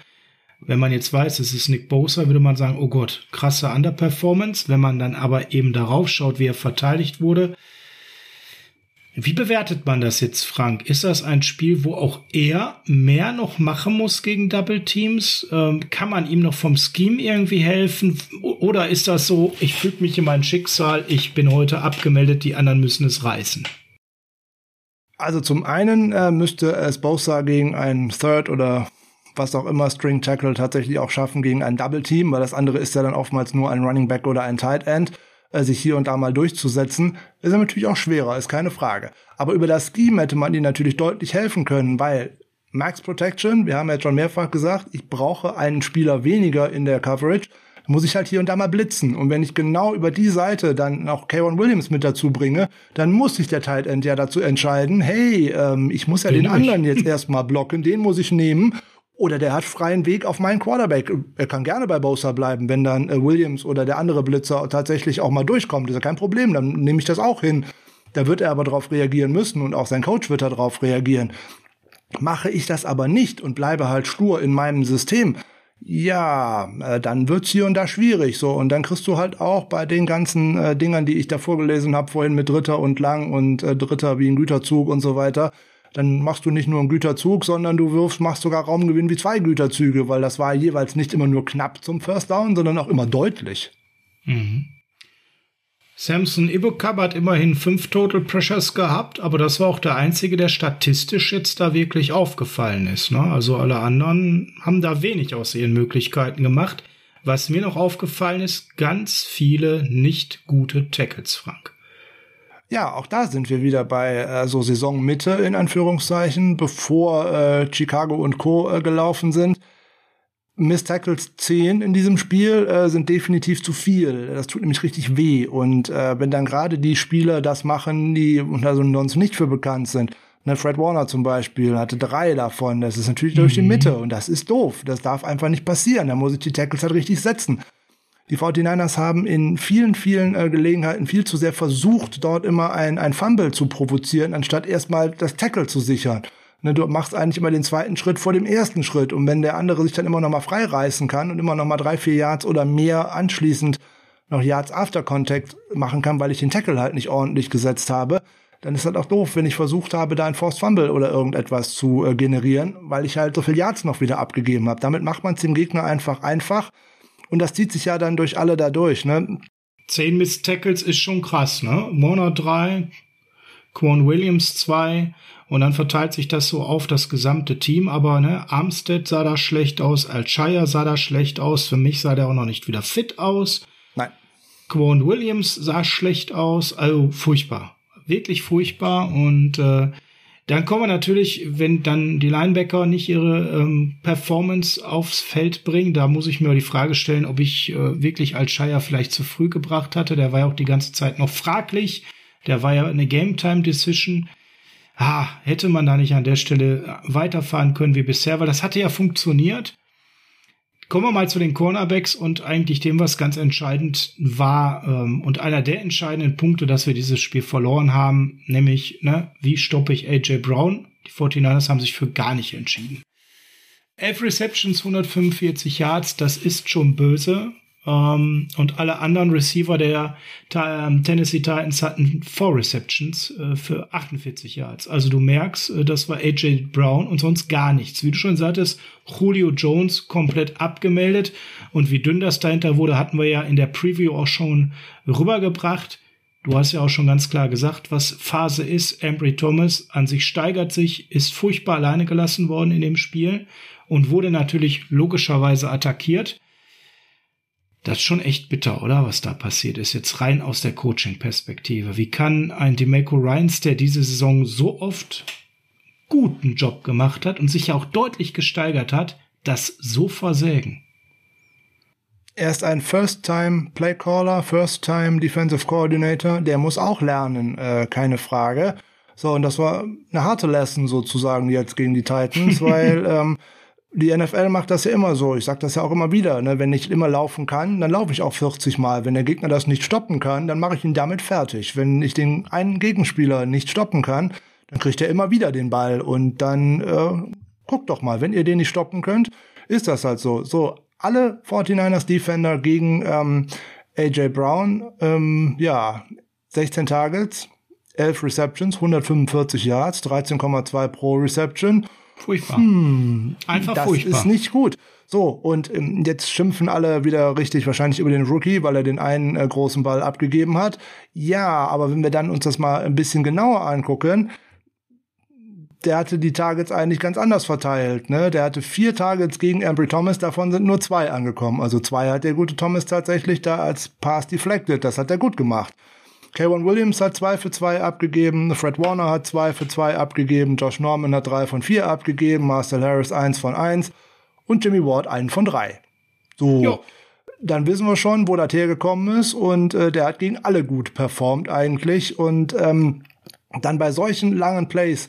Wenn man jetzt weiß, es ist Nick Bosa, würde man sagen, oh Gott, krasse Underperformance. Wenn man dann aber eben darauf schaut, wie er verteidigt wurde, wie bewertet man das jetzt, Frank? Ist das ein Spiel, wo auch er mehr noch machen muss gegen Double Teams? Ähm, kann man ihm noch vom Scheme irgendwie helfen? Oder ist das so, ich füge mich in mein Schicksal, ich bin heute abgemeldet, die anderen müssen es reißen? Also zum einen äh, müsste es Bosa gegen einen Third oder was auch immer String Tackle tatsächlich auch schaffen gegen ein Double Team, weil das andere ist ja dann oftmals nur ein Running Back oder ein Tight End äh, sich hier und da mal durchzusetzen, ist natürlich auch schwerer, ist keine Frage. Aber über das Scheme hätte man ihnen natürlich deutlich helfen können, weil Max Protection, wir haben ja schon mehrfach gesagt, ich brauche einen Spieler weniger in der Coverage, muss ich halt hier und da mal blitzen. Und wenn ich genau über die Seite dann auch Kayron Williams mit dazu bringe, dann muss sich der Tight End ja dazu entscheiden, hey, ähm, ich muss ja den, den anderen jetzt [laughs] erstmal blocken, den muss ich nehmen oder der hat freien Weg auf meinen Quarterback. Er kann gerne bei Bosa bleiben, wenn dann äh, Williams oder der andere Blitzer tatsächlich auch mal durchkommt. ist ja kein Problem, dann nehme ich das auch hin. Da wird er aber darauf reagieren müssen und auch sein Coach wird darauf reagieren. Mache ich das aber nicht und bleibe halt stur in meinem System, ja, äh, dann wird's hier und da schwierig so und dann kriegst du halt auch bei den ganzen äh, Dingern, die ich da vorgelesen habe vorhin mit Dritter und Lang und äh, Dritter wie ein Güterzug und so weiter, dann machst du nicht nur einen Güterzug, sondern du wirfst, machst sogar Raumgewinn wie zwei Güterzüge, weil das war jeweils nicht immer nur knapp zum First Down, sondern auch immer deutlich. Mhm. Samson Ibukab hat immerhin fünf Total Pressures gehabt, aber das war auch der einzige, der statistisch jetzt da wirklich aufgefallen ist. Ne? Also alle anderen haben da wenig aus ihren Möglichkeiten gemacht. Was mir noch aufgefallen ist, ganz viele nicht gute Tackles, Frank. Ja, auch da sind wir wieder bei äh, so Saisonmitte in Anführungszeichen, bevor äh, Chicago und Co. Äh, gelaufen sind. Miss Tackles 10 in diesem Spiel äh, sind definitiv zu viel. Das tut nämlich richtig weh. Und äh, wenn dann gerade die Spieler das machen, die also sonst nicht für bekannt sind, ne, Fred Warner zum Beispiel hatte drei davon, das ist natürlich mhm. durch die mhm. Mitte und das ist doof. Das darf einfach nicht passieren. Da muss ich die Tackles halt richtig setzen. Die 49ers haben in vielen, vielen äh, Gelegenheiten viel zu sehr versucht, dort immer ein, ein Fumble zu provozieren, anstatt erstmal das Tackle zu sichern. Ne, du machst eigentlich immer den zweiten Schritt vor dem ersten Schritt. Und wenn der andere sich dann immer noch mal freireißen kann und immer noch mal drei, vier Yards oder mehr anschließend noch Yards After Contact machen kann, weil ich den Tackle halt nicht ordentlich gesetzt habe, dann ist das auch doof, wenn ich versucht habe, da ein Forced Fumble oder irgendetwas zu äh, generieren, weil ich halt so viel Yards noch wieder abgegeben habe. Damit macht man es dem Gegner einfach einfach und das zieht sich ja dann durch alle da durch, ne? Zehn Miss Tackles ist schon krass, ne? Warner drei, Quan Williams zwei und dann verteilt sich das so auf das gesamte Team. Aber ne, Armstead sah da schlecht aus, Alshire sah da schlecht aus. Für mich sah der auch noch nicht wieder fit aus. Nein. Quan Williams sah schlecht aus. Also furchtbar. Wirklich furchtbar. Und äh, dann kommen wir natürlich, wenn dann die Linebacker nicht ihre ähm, Performance aufs Feld bringen, da muss ich mir die Frage stellen, ob ich äh, wirklich als Shire vielleicht zu früh gebracht hatte. Der war ja auch die ganze Zeit noch fraglich. Der war ja eine Game Time Decision. Ah, hätte man da nicht an der Stelle weiterfahren können wie bisher, weil das hatte ja funktioniert. Kommen wir mal zu den Cornerbacks und eigentlich dem, was ganz entscheidend war ähm, und einer der entscheidenden Punkte, dass wir dieses Spiel verloren haben, nämlich, ne, wie stoppe ich AJ Brown? Die 49ers haben sich für gar nicht entschieden. Elf Receptions, 145 Yards, das ist schon böse. Ähm, und alle anderen Receiver der ähm, Tennessee Titans hatten Four Receptions äh, für 48 Yards. Also du merkst, äh, das war AJ Brown und sonst gar nichts. Wie du schon sagtest, Julio Jones komplett abgemeldet. Und wie dünn das dahinter wurde, hatten wir ja in der Preview auch schon rübergebracht. Du hast ja auch schon ganz klar gesagt, was Phase ist. Embry Thomas an sich steigert sich, ist furchtbar alleine gelassen worden in dem Spiel und wurde natürlich logischerweise attackiert. Das ist schon echt bitter, oder? Was da passiert ist. Jetzt rein aus der Coaching-Perspektive. Wie kann ein Demeco Ryans, der diese Saison so oft guten Job gemacht hat und sich ja auch deutlich gesteigert hat, das so versägen? Er ist ein First-Time Playcaller, First-Time Defensive Coordinator. Der muss auch lernen, äh, keine Frage. So, und das war eine harte Lesson sozusagen jetzt gegen die Titans, [laughs] weil ähm, die NFL macht das ja immer so. Ich sage das ja auch immer wieder. Ne? Wenn ich immer laufen kann, dann laufe ich auch 40 Mal. Wenn der Gegner das nicht stoppen kann, dann mache ich ihn damit fertig. Wenn ich den einen Gegenspieler nicht stoppen kann, dann kriegt er immer wieder den Ball. Und dann äh, guckt doch mal, wenn ihr den nicht stoppen könnt, ist das halt so. So, alle 49ers Defender gegen ähm, AJ Brown, ähm, ja, 16 Targets, 11 Receptions, 145 Yards, 13,2 pro Reception. Furchtbar. Hm, Einfach das furchtbar. Das ist nicht gut. So, und ähm, jetzt schimpfen alle wieder richtig wahrscheinlich über den Rookie, weil er den einen äh, großen Ball abgegeben hat. Ja, aber wenn wir dann uns das mal ein bisschen genauer angucken, der hatte die Targets eigentlich ganz anders verteilt. Ne? Der hatte vier Targets gegen Ambry Thomas, davon sind nur zwei angekommen. Also zwei hat der gute Thomas tatsächlich da als Pass deflected. Das hat er gut gemacht. K1 Williams hat zwei für zwei abgegeben, Fred Warner hat zwei für zwei abgegeben, Josh Norman hat drei von vier abgegeben, Marcel Harris eins von eins und Jimmy Ward einen von drei. So. Jo. Dann wissen wir schon, wo das hergekommen ist und äh, der hat gegen alle gut performt eigentlich und ähm, dann bei solchen langen Plays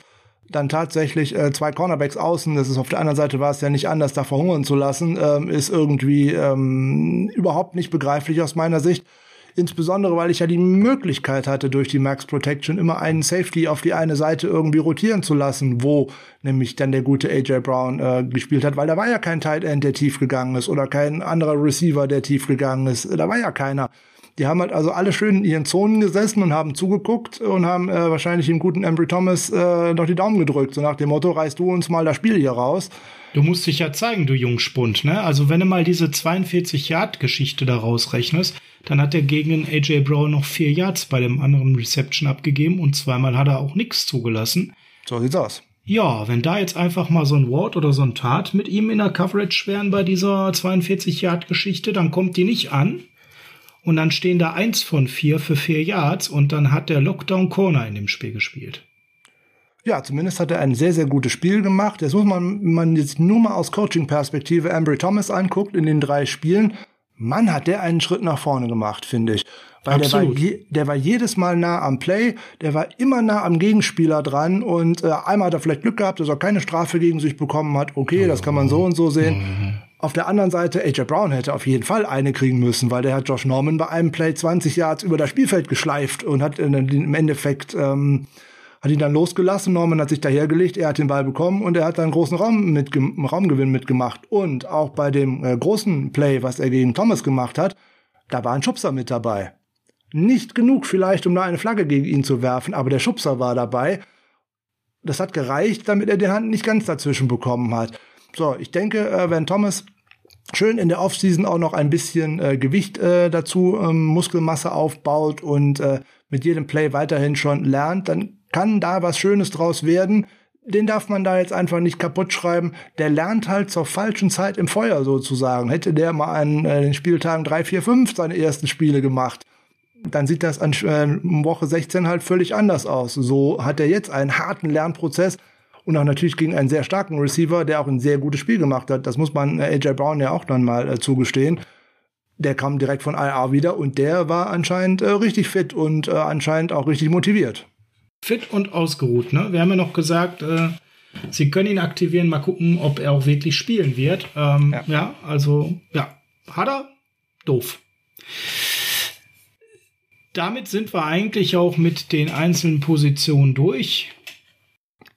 dann tatsächlich äh, zwei Cornerbacks außen, das ist auf der anderen Seite war es ja nicht anders, da verhungern zu lassen, ähm, ist irgendwie ähm, überhaupt nicht begreiflich aus meiner Sicht. Insbesondere, weil ich ja die Möglichkeit hatte, durch die Max Protection immer einen Safety auf die eine Seite irgendwie rotieren zu lassen, wo nämlich dann der gute AJ Brown äh, gespielt hat, weil da war ja kein Tight End, der tief gegangen ist oder kein anderer Receiver, der tief gegangen ist. Da war ja keiner. Die haben halt also alle schön in ihren Zonen gesessen und haben zugeguckt und haben äh, wahrscheinlich dem guten Embry Thomas äh, noch die Daumen gedrückt, so nach dem Motto, reißt du uns mal das Spiel hier raus. Du musst dich ja zeigen, du Jungspund, ne? Also wenn du mal diese 42 Yard Geschichte da rausrechnest, dann hat er gegen AJ Brown noch vier Yards bei dem anderen Reception abgegeben und zweimal hat er auch nichts zugelassen. So sieht's aus. Ja, wenn da jetzt einfach mal so ein Ward oder so ein Tat mit ihm in der Coverage wären bei dieser 42 Yard Geschichte, dann kommt die nicht an und dann stehen da eins von vier für vier Yards und dann hat der Lockdown Corner in dem Spiel gespielt. Ja, zumindest hat er ein sehr, sehr gutes Spiel gemacht. Jetzt muss man, wenn man jetzt nur mal aus Coaching-Perspektive Ambry Thomas anguckt in den drei Spielen, Mann, hat der einen Schritt nach vorne gemacht, finde ich. Weil der war, je, der war jedes Mal nah am Play, der war immer nah am Gegenspieler dran und äh, einmal hat er vielleicht Glück gehabt, dass er keine Strafe gegen sich bekommen hat. Okay, das kann man so und so sehen. Auf der anderen Seite, AJ Brown hätte auf jeden Fall eine kriegen müssen, weil der hat Josh Norman bei einem Play 20 Yards über das Spielfeld geschleift und hat im Endeffekt ähm, hat ihn dann losgelassen. Norman hat sich dahergelegt, er hat den Ball bekommen und er hat dann großen Raum mit, Raumgewinn mitgemacht. Und auch bei dem äh, großen Play, was er gegen Thomas gemacht hat, da war ein Schubser mit dabei. Nicht genug vielleicht, um da eine Flagge gegen ihn zu werfen, aber der Schubser war dabei. Das hat gereicht, damit er die Hand nicht ganz dazwischen bekommen hat. So, ich denke, äh, wenn Thomas schön in der Offseason auch noch ein bisschen äh, Gewicht äh, dazu, ähm, Muskelmasse aufbaut und äh, mit jedem Play weiterhin schon lernt, dann kann da was Schönes draus werden. Den darf man da jetzt einfach nicht kaputt schreiben. Der lernt halt zur falschen Zeit im Feuer sozusagen. Hätte der mal an äh, den Spieltagen 3, 4, 5 seine ersten Spiele gemacht, dann sieht das an äh, Woche 16 halt völlig anders aus. So hat er jetzt einen harten Lernprozess und auch natürlich gegen einen sehr starken Receiver, der auch ein sehr gutes Spiel gemacht hat. Das muss man äh, AJ Brown ja auch dann mal äh, zugestehen. Der kam direkt von IR wieder und der war anscheinend äh, richtig fit und äh, anscheinend auch richtig motiviert. Fit und ausgeruht, ne? Wir haben ja noch gesagt, äh, sie können ihn aktivieren, mal gucken, ob er auch wirklich spielen wird. Ähm, ja. ja, also, ja. Hat er? Doof damit sind wir eigentlich auch mit den einzelnen Positionen durch.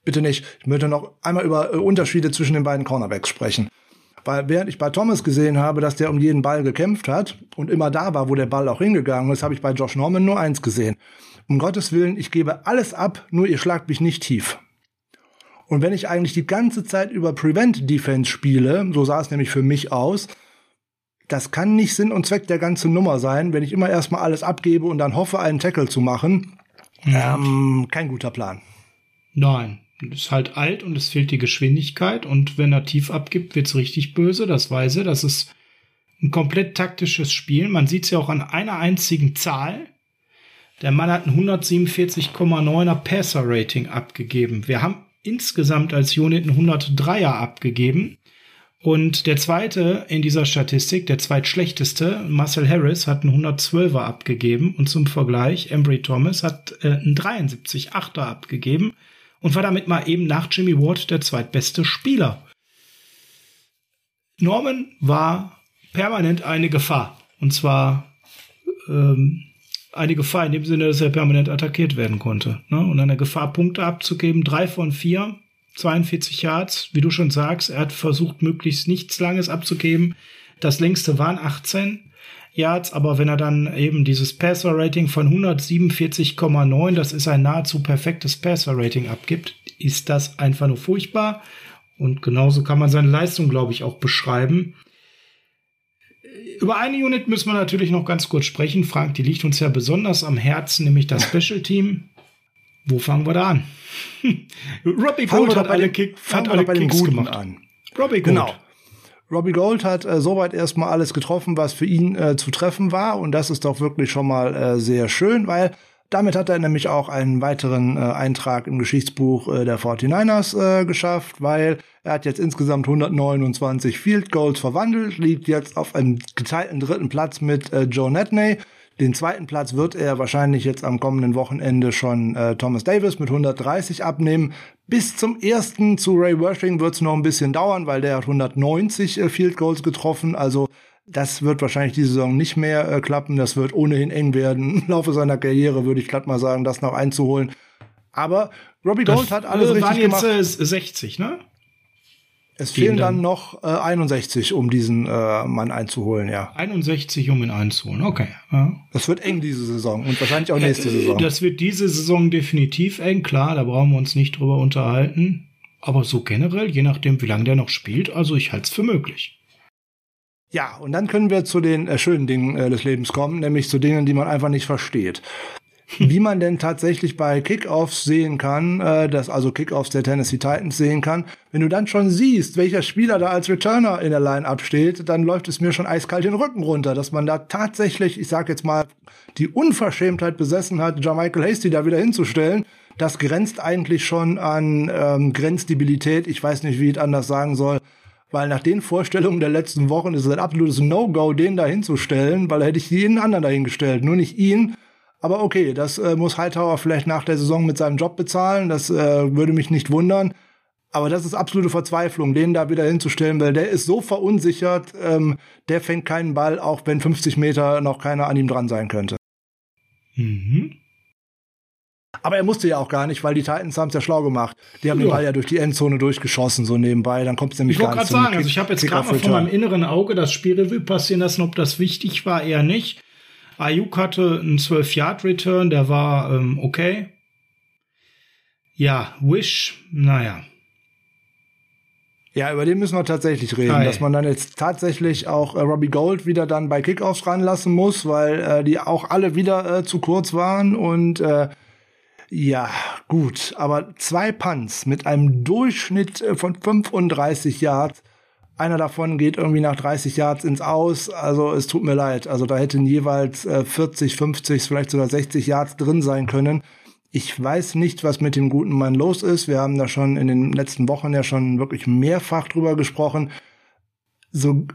Bitte nicht. Ich möchte noch einmal über äh, Unterschiede zwischen den beiden Cornerbacks sprechen. Weil während ich bei Thomas gesehen habe, dass der um jeden Ball gekämpft hat und immer da war, wo der Ball auch hingegangen ist, habe ich bei Josh Norman nur eins gesehen. Um Gottes Willen, ich gebe alles ab, nur ihr schlagt mich nicht tief. Und wenn ich eigentlich die ganze Zeit über Prevent Defense spiele, so sah es nämlich für mich aus, das kann nicht Sinn und Zweck der ganzen Nummer sein, wenn ich immer erstmal alles abgebe und dann hoffe, einen Tackle zu machen. Ja. Ähm, kein guter Plan. Nein, ist halt alt und es fehlt die Geschwindigkeit und wenn er tief abgibt, wird's richtig böse, das weiß er. Das ist ein komplett taktisches Spiel. Man sieht's ja auch an einer einzigen Zahl. Der Mann hat ein 147,9er Passer-Rating abgegeben. Wir haben insgesamt als Unit ein 103er abgegeben. Und der zweite in dieser Statistik, der zweitschlechteste, Marcel Harris, hat einen 112er abgegeben. Und zum Vergleich, Embry Thomas hat äh, einen 73,8er abgegeben und war damit mal eben nach Jimmy Ward der zweitbeste Spieler. Norman war permanent eine Gefahr. Und zwar ähm, eine Gefahr in dem Sinne, dass er permanent attackiert werden konnte. Ne? Und eine Gefahr, Punkte abzugeben, drei von vier 42 Yards, wie du schon sagst. Er hat versucht, möglichst nichts Langes abzugeben. Das längste waren 18 Yards, aber wenn er dann eben dieses Passer-Rating von 147,9, das ist ein nahezu perfektes Passer-Rating abgibt, ist das einfach nur furchtbar. Und genauso kann man seine Leistung, glaube ich, auch beschreiben. Über eine Unit müssen wir natürlich noch ganz kurz sprechen. Frank, die liegt uns ja besonders am Herzen, nämlich das Special Team. Wo fangen wir da an? [laughs] Robbie Gold hat alle, Kick, hat alle Kicks gemacht. An. Robbie Gold. Genau. Robbie Gold hat äh, soweit erstmal alles getroffen, was für ihn äh, zu treffen war. Und das ist doch wirklich schon mal äh, sehr schön, weil damit hat er nämlich auch einen weiteren äh, Eintrag im Geschichtsbuch äh, der 49ers äh, geschafft, weil er hat jetzt insgesamt 129 Field Goals verwandelt, liegt jetzt auf einem geteilten dritten Platz mit äh, Joe Netney. Den zweiten Platz wird er wahrscheinlich jetzt am kommenden Wochenende schon äh, Thomas Davis mit 130 abnehmen. Bis zum ersten zu Ray Worthing wird es noch ein bisschen dauern, weil der hat 190 äh, Field Goals getroffen. Also das wird wahrscheinlich die Saison nicht mehr äh, klappen. Das wird ohnehin eng werden. [laughs] Im Laufe seiner Karriere würde ich glatt mal sagen, das noch einzuholen. Aber Robbie Gold das, hat alles richtig waren jetzt, gemacht. Äh, 60, ne? Es fehlen dann, dann noch äh, 61, um diesen äh, Mann einzuholen, ja. 61, um ihn einzuholen, okay. Ja. Das wird eng diese Saison und wahrscheinlich auch nächste äh, Saison. Das wird diese Saison definitiv eng, klar, da brauchen wir uns nicht drüber unterhalten. Aber so generell, je nachdem, wie lange der noch spielt, also ich halte es für möglich. Ja, und dann können wir zu den äh, schönen Dingen äh, des Lebens kommen, nämlich zu Dingen, die man einfach nicht versteht [laughs] wie man denn tatsächlich bei Kickoffs sehen kann, äh, dass also Kickoffs der Tennessee Titans sehen kann. Wenn du dann schon siehst, welcher Spieler da als Returner in der Line-Up steht, dann läuft es mir schon eiskalt den Rücken runter, dass man da tatsächlich, ich sag jetzt mal, die Unverschämtheit besessen hat, Jamichael Hasty da wieder hinzustellen. Das grenzt eigentlich schon an ähm, Grenzdebilität. Ich weiß nicht, wie ich anders sagen soll. Weil nach den Vorstellungen der letzten Wochen ist es ein absolutes No-Go, den da hinzustellen, weil hätte ich jeden anderen dahingestellt, nur nicht ihn. Aber okay, das äh, muss Hightower vielleicht nach der Saison mit seinem Job bezahlen. Das äh, würde mich nicht wundern. Aber das ist absolute Verzweiflung, den da wieder hinzustellen, weil der ist so verunsichert, ähm, der fängt keinen Ball, auch wenn 50 Meter noch keiner an ihm dran sein könnte. Mhm. Aber er musste ja auch gar nicht, weil die Titans haben es ja schlau gemacht. Die haben ja. den Ball ja durch die Endzone durchgeschossen, so nebenbei. Dann kommt es nämlich ich gar nicht Ich wollte gerade sagen, also ich habe jetzt gerade von meinem inneren Auge das Spielrevue passieren lassen, ob das wichtig war, eher nicht. Ayuk hatte einen 12-Yard-Return, der war ähm, okay. Ja, Wish, naja. Ja, über den müssen wir tatsächlich reden, Hi. dass man dann jetzt tatsächlich auch äh, Robbie Gold wieder dann bei Kickoffs ranlassen muss, weil äh, die auch alle wieder äh, zu kurz waren und äh, ja, gut, aber zwei Punts mit einem Durchschnitt äh, von 35 Yards. Einer davon geht irgendwie nach 30 Yards ins Aus. Also es tut mir leid. Also da hätten jeweils äh, 40, 50, vielleicht sogar 60 Yards drin sein können. Ich weiß nicht, was mit dem guten Mann los ist. Wir haben da schon in den letzten Wochen ja schon wirklich mehrfach drüber gesprochen. So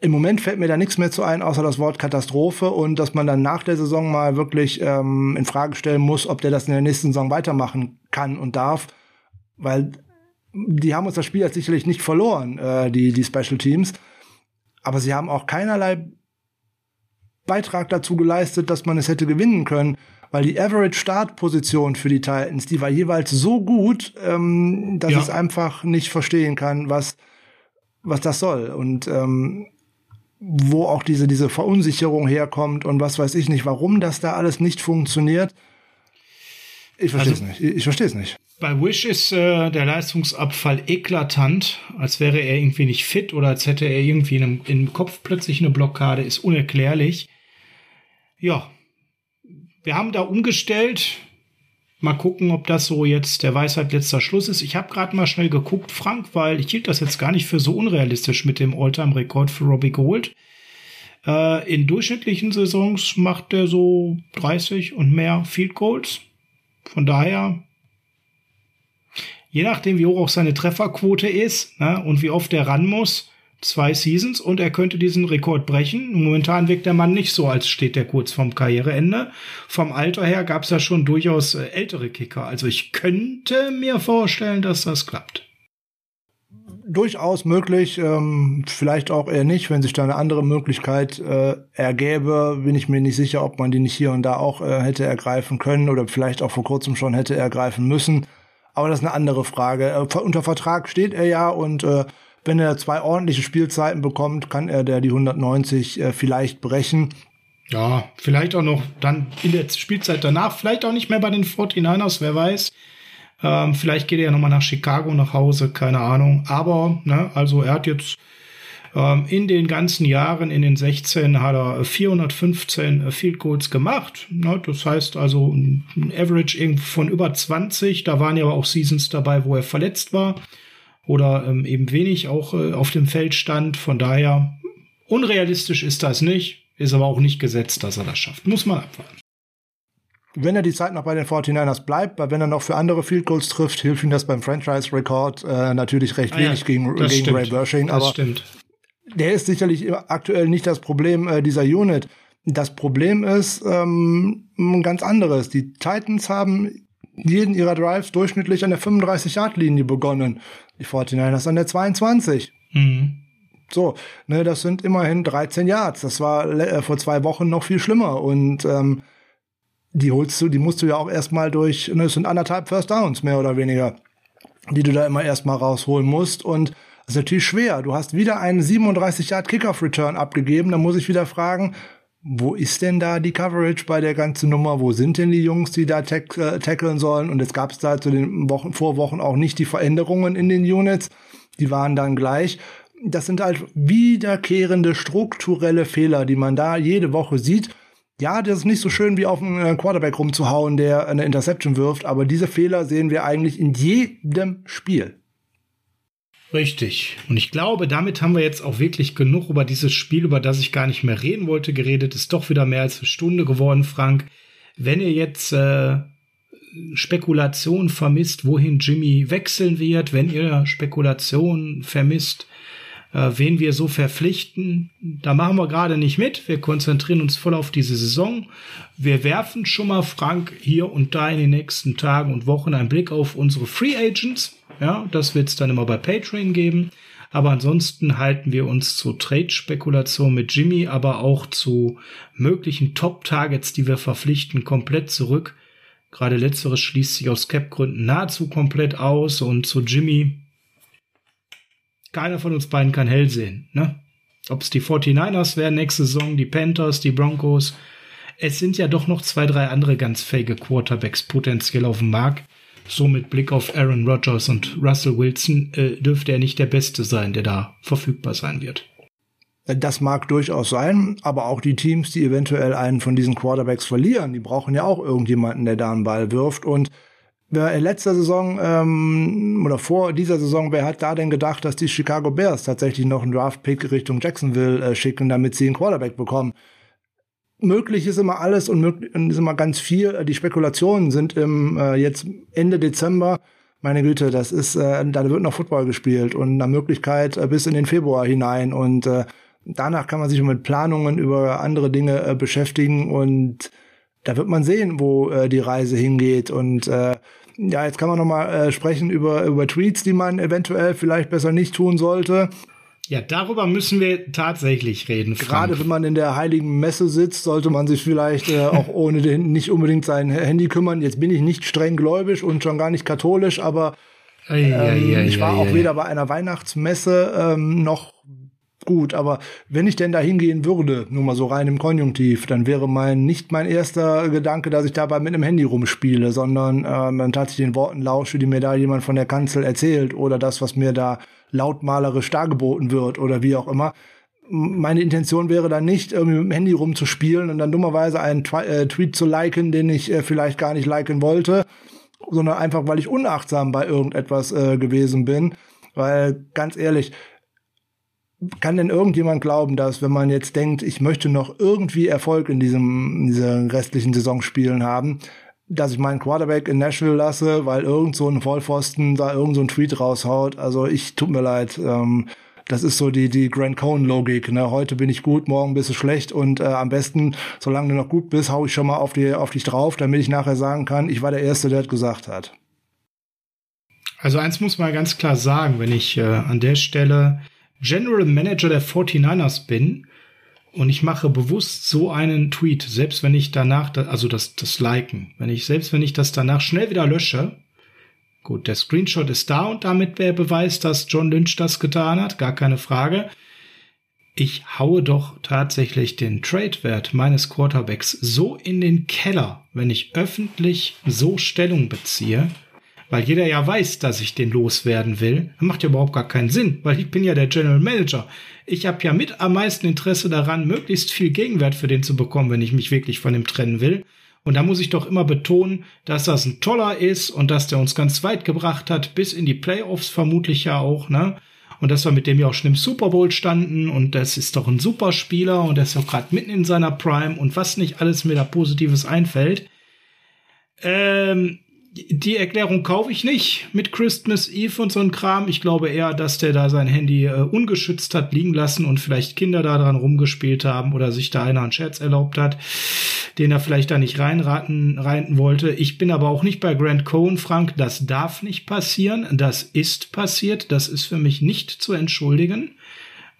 im Moment fällt mir da nichts mehr zu ein, außer das Wort Katastrophe und dass man dann nach der Saison mal wirklich ähm, in Frage stellen muss, ob der das in der nächsten Saison weitermachen kann und darf, weil die haben uns das Spiel jetzt sicherlich nicht verloren, äh, die die Special Teams, aber sie haben auch keinerlei Beitrag dazu geleistet, dass man es hätte gewinnen können weil die Average Startposition für die Titans, die war jeweils so gut, ähm, dass ja. ich einfach nicht verstehen kann, was was das soll. Und ähm, wo auch diese diese Verunsicherung herkommt und was weiß ich nicht, warum das da alles nicht funktioniert. Ich verstehe es also, nicht. Ich, ich verstehe es nicht. Bei Wish ist äh, der Leistungsabfall eklatant, als wäre er irgendwie nicht fit oder als hätte er irgendwie in einem, im Kopf plötzlich eine Blockade, ist unerklärlich. Ja, wir haben da umgestellt. Mal gucken, ob das so jetzt der Weisheit letzter Schluss ist. Ich habe gerade mal schnell geguckt, Frank, weil ich hielt das jetzt gar nicht für so unrealistisch mit dem Alltime-Rekord für Robbie Gold. Äh, in durchschnittlichen Saisons macht er so 30 und mehr Field Goals. Von daher, je nachdem, wie hoch auch seine Trefferquote ist ne, und wie oft er ran muss, zwei Seasons und er könnte diesen Rekord brechen. Momentan wirkt der Mann nicht so, als steht er kurz vorm Karriereende. Vom Alter her gab es ja schon durchaus äh, ältere Kicker. Also ich könnte mir vorstellen, dass das klappt. Durchaus möglich, ähm, vielleicht auch eher nicht, wenn sich da eine andere Möglichkeit äh, ergäbe, bin ich mir nicht sicher, ob man die nicht hier und da auch äh, hätte ergreifen können oder vielleicht auch vor kurzem schon hätte ergreifen müssen. Aber das ist eine andere Frage. Äh, unter Vertrag steht er ja und äh, wenn er zwei ordentliche Spielzeiten bekommt, kann er der die 190 äh, vielleicht brechen. Ja, vielleicht auch noch dann in der Spielzeit danach, vielleicht auch nicht mehr bei den 49ers, wer weiß. Ähm, vielleicht geht er ja nochmal nach Chicago nach Hause, keine Ahnung. Aber, ne, also er hat jetzt ähm, in den ganzen Jahren, in den 16, hat er 415 Field Goals gemacht. Ne, das heißt also ein Average von über 20. Da waren ja aber auch Seasons dabei, wo er verletzt war oder ähm, eben wenig auch äh, auf dem Feld stand. Von daher unrealistisch ist das nicht, ist aber auch nicht gesetzt, dass er das schafft. Muss man abwarten. Wenn er die Zeit noch bei den 49ers bleibt, weil wenn er noch für andere Field Goals trifft, hilft ihm das beim Franchise-Rekord äh, natürlich recht ah, wenig ja, gegen, gegen Ray Bershing. Aber stimmt. der ist sicherlich aktuell nicht das Problem äh, dieser Unit. Das Problem ist ähm, ein ganz anderes. Die Titans haben jeden ihrer Drives durchschnittlich an der 35-Yard-Linie begonnen. Die 49ers an der 22. Mhm. So, ne, das sind immerhin 13 Yards. Das war äh, vor zwei Wochen noch viel schlimmer. Und ähm, die holst du, die musst du ja auch erstmal durch, ne, es sind anderthalb First Downs, mehr oder weniger, die du da immer erstmal rausholen musst. Und das ist natürlich schwer. Du hast wieder einen 37 Yard Kickoff Return abgegeben. Da muss ich wieder fragen, wo ist denn da die Coverage bei der ganzen Nummer? Wo sind denn die Jungs, die da tack äh, tackeln sollen? Und es gab es da zu den Wochen, Vorwochen auch nicht die Veränderungen in den Units. Die waren dann gleich. Das sind halt wiederkehrende strukturelle Fehler, die man da jede Woche sieht. Ja, das ist nicht so schön wie auf einen äh, Quarterback rumzuhauen, der eine Interception wirft, aber diese Fehler sehen wir eigentlich in jedem Spiel. Richtig. Und ich glaube, damit haben wir jetzt auch wirklich genug über dieses Spiel, über das ich gar nicht mehr reden wollte, geredet. Ist doch wieder mehr als eine Stunde geworden, Frank. Wenn ihr jetzt äh, Spekulation vermisst, wohin Jimmy wechseln wird, wenn ihr Spekulation vermisst, äh, wen wir so verpflichten, da machen wir gerade nicht mit. Wir konzentrieren uns voll auf diese Saison. Wir werfen schon mal, Frank, hier und da in den nächsten Tagen und Wochen einen Blick auf unsere Free Agents Ja, das wird es dann immer bei Patreon geben. Aber ansonsten halten wir uns zu Trade-Spekulation mit Jimmy, aber auch zu möglichen Top-Targets, die wir verpflichten, komplett zurück. Gerade letzteres schließt sich aus Cap-Gründen nahezu komplett aus und zu Jimmy, keiner von uns beiden kann hell sehen, ne? Ob es die 49ers werden nächste Saison, die Panthers, die Broncos. Es sind ja doch noch zwei, drei andere ganz fähige Quarterbacks potenziell auf dem Markt. So mit Blick auf Aaron Rodgers und Russell Wilson äh, dürfte er nicht der Beste sein, der da verfügbar sein wird. Das mag durchaus sein, aber auch die Teams, die eventuell einen von diesen Quarterbacks verlieren, die brauchen ja auch irgendjemanden, der da einen Ball wirft. Und wer in letzter Saison ähm, oder vor dieser Saison, wer hat da denn gedacht, dass die Chicago Bears tatsächlich noch einen Draft-Pick Richtung Jacksonville äh, schicken, damit sie einen Quarterback bekommen? Möglich ist immer alles und möglich ist immer ganz viel. Die Spekulationen sind im äh, jetzt Ende Dezember. Meine Güte, das ist, äh, da wird noch Football gespielt und eine Möglichkeit äh, bis in den Februar hinein und äh, danach kann man sich mit Planungen über andere Dinge äh, beschäftigen und da wird man sehen, wo äh, die Reise hingeht und äh, ja, jetzt kann man noch mal äh, sprechen über über Tweets, die man eventuell vielleicht besser nicht tun sollte. Ja, darüber müssen wir tatsächlich reden. Frank. Gerade wenn man in der heiligen Messe sitzt, sollte man sich vielleicht äh, auch [laughs] ohne den, nicht unbedingt sein Handy kümmern. Jetzt bin ich nicht streng gläubig und schon gar nicht katholisch, aber ähm, ei, ei, ei, ich war auch weder bei einer Weihnachtsmesse ähm, noch gut, aber wenn ich denn da hingehen würde, nur mal so rein im Konjunktiv, dann wäre mein nicht mein erster Gedanke, dass ich dabei mit einem Handy rumspiele, sondern ähm, tatsächlich den Worten lausche, die mir da jemand von der Kanzel erzählt oder das, was mir da lautmalerisch dargeboten wird oder wie auch immer. Meine Intention wäre dann nicht, irgendwie mit dem Handy rumzuspielen und dann dummerweise einen Twi äh, Tweet zu liken, den ich äh, vielleicht gar nicht liken wollte, sondern einfach, weil ich unachtsam bei irgendetwas äh, gewesen bin. Weil ganz ehrlich, kann denn irgendjemand glauben, dass wenn man jetzt denkt, ich möchte noch irgendwie Erfolg in diesem in diesen restlichen Saisonspielen haben, dass ich meinen Quarterback in Nashville lasse, weil irgend so ein Vollpfosten da irgend so ein Tweet raushaut. Also ich tut mir leid. Ähm, das ist so die die Grant Cohn Logik. Ne? Heute bin ich gut, morgen bist du schlecht und äh, am besten, solange du noch gut bist, hau ich schon mal auf die auf dich drauf, damit ich nachher sagen kann, ich war der Erste, der das gesagt hat. Also eins muss man ganz klar sagen, wenn ich äh, an der Stelle General Manager der 49ers bin und ich mache bewusst so einen Tweet, selbst wenn ich danach, also das, das Liken, wenn ich, selbst wenn ich das danach schnell wieder lösche, gut, der Screenshot ist da und damit wäre Beweis, dass John Lynch das getan hat, gar keine Frage. Ich haue doch tatsächlich den Trade-Wert meines Quarterbacks so in den Keller, wenn ich öffentlich so Stellung beziehe, weil jeder ja weiß, dass ich den loswerden will. Das macht ja überhaupt gar keinen Sinn, weil ich bin ja der General Manager. Ich habe ja mit am meisten Interesse daran, möglichst viel Gegenwert für den zu bekommen, wenn ich mich wirklich von ihm trennen will. Und da muss ich doch immer betonen, dass das ein toller ist und dass der uns ganz weit gebracht hat, bis in die Playoffs vermutlich ja auch, ne? Und dass wir mit dem ja auch schon im Super Bowl standen und das ist doch ein super Spieler und der ist auch gerade mitten in seiner Prime und was nicht alles mir da Positives einfällt. Ähm, die Erklärung kaufe ich nicht mit Christmas Eve und so ein Kram. Ich glaube eher, dass der da sein Handy äh, ungeschützt hat liegen lassen und vielleicht Kinder da dran rumgespielt haben oder sich da einer einen Scherz erlaubt hat, den er vielleicht da nicht reinraten rein wollte. Ich bin aber auch nicht bei Grant Cohen, Frank. Das darf nicht passieren. Das ist passiert. Das ist für mich nicht zu entschuldigen.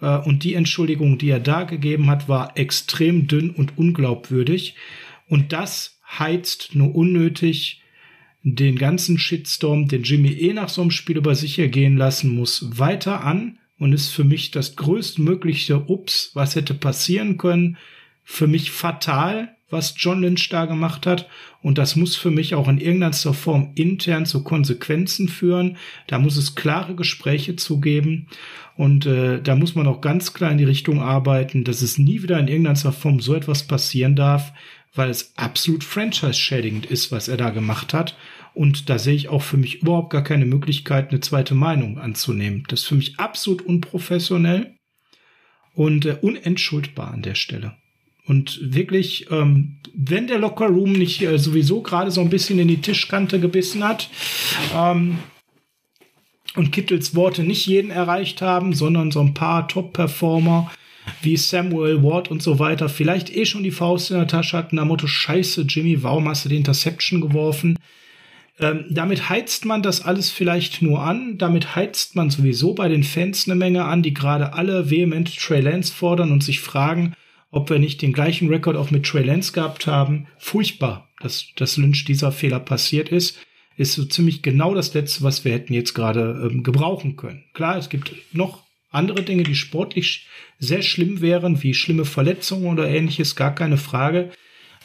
Äh, und die Entschuldigung, die er da gegeben hat, war extrem dünn und unglaubwürdig. Und das heizt nur unnötig den ganzen Shitstorm, den Jimmy eh nach so einem Spiel über sich ergehen lassen muss, weiter an und ist für mich das größtmögliche Ups, was hätte passieren können. Für mich fatal, was John Lynch da gemacht hat. Und das muss für mich auch in irgendeiner Form intern zu Konsequenzen führen. Da muss es klare Gespräche zugeben. Und äh, da muss man auch ganz klar in die Richtung arbeiten, dass es nie wieder in irgendeiner Form so etwas passieren darf, weil es absolut franchise-schädigend ist, was er da gemacht hat. Und da sehe ich auch für mich überhaupt gar keine Möglichkeit, eine zweite Meinung anzunehmen. Das ist für mich absolut unprofessionell und äh, unentschuldbar an der Stelle. Und wirklich, ähm, wenn der Locker Room nicht äh, sowieso gerade so ein bisschen in die Tischkante gebissen hat ähm, und Kittels Worte nicht jeden erreicht haben, sondern so ein paar Top-Performer wie Samuel Ward und so weiter vielleicht eh schon die Faust in der Tasche hatten, nach Motto, scheiße, Jimmy, warum hast du die Interception geworfen? Ähm, damit heizt man das alles vielleicht nur an. Damit heizt man sowieso bei den Fans eine Menge an, die gerade alle vehement Trey Lance fordern und sich fragen, ob wir nicht den gleichen Rekord auch mit Trey Lance gehabt haben. Furchtbar, dass, dass Lynch dieser Fehler passiert ist. Ist so ziemlich genau das Letzte, was wir hätten jetzt gerade ähm, gebrauchen können. Klar, es gibt noch andere Dinge, die sportlich sehr schlimm wären, wie schlimme Verletzungen oder ähnliches, gar keine Frage.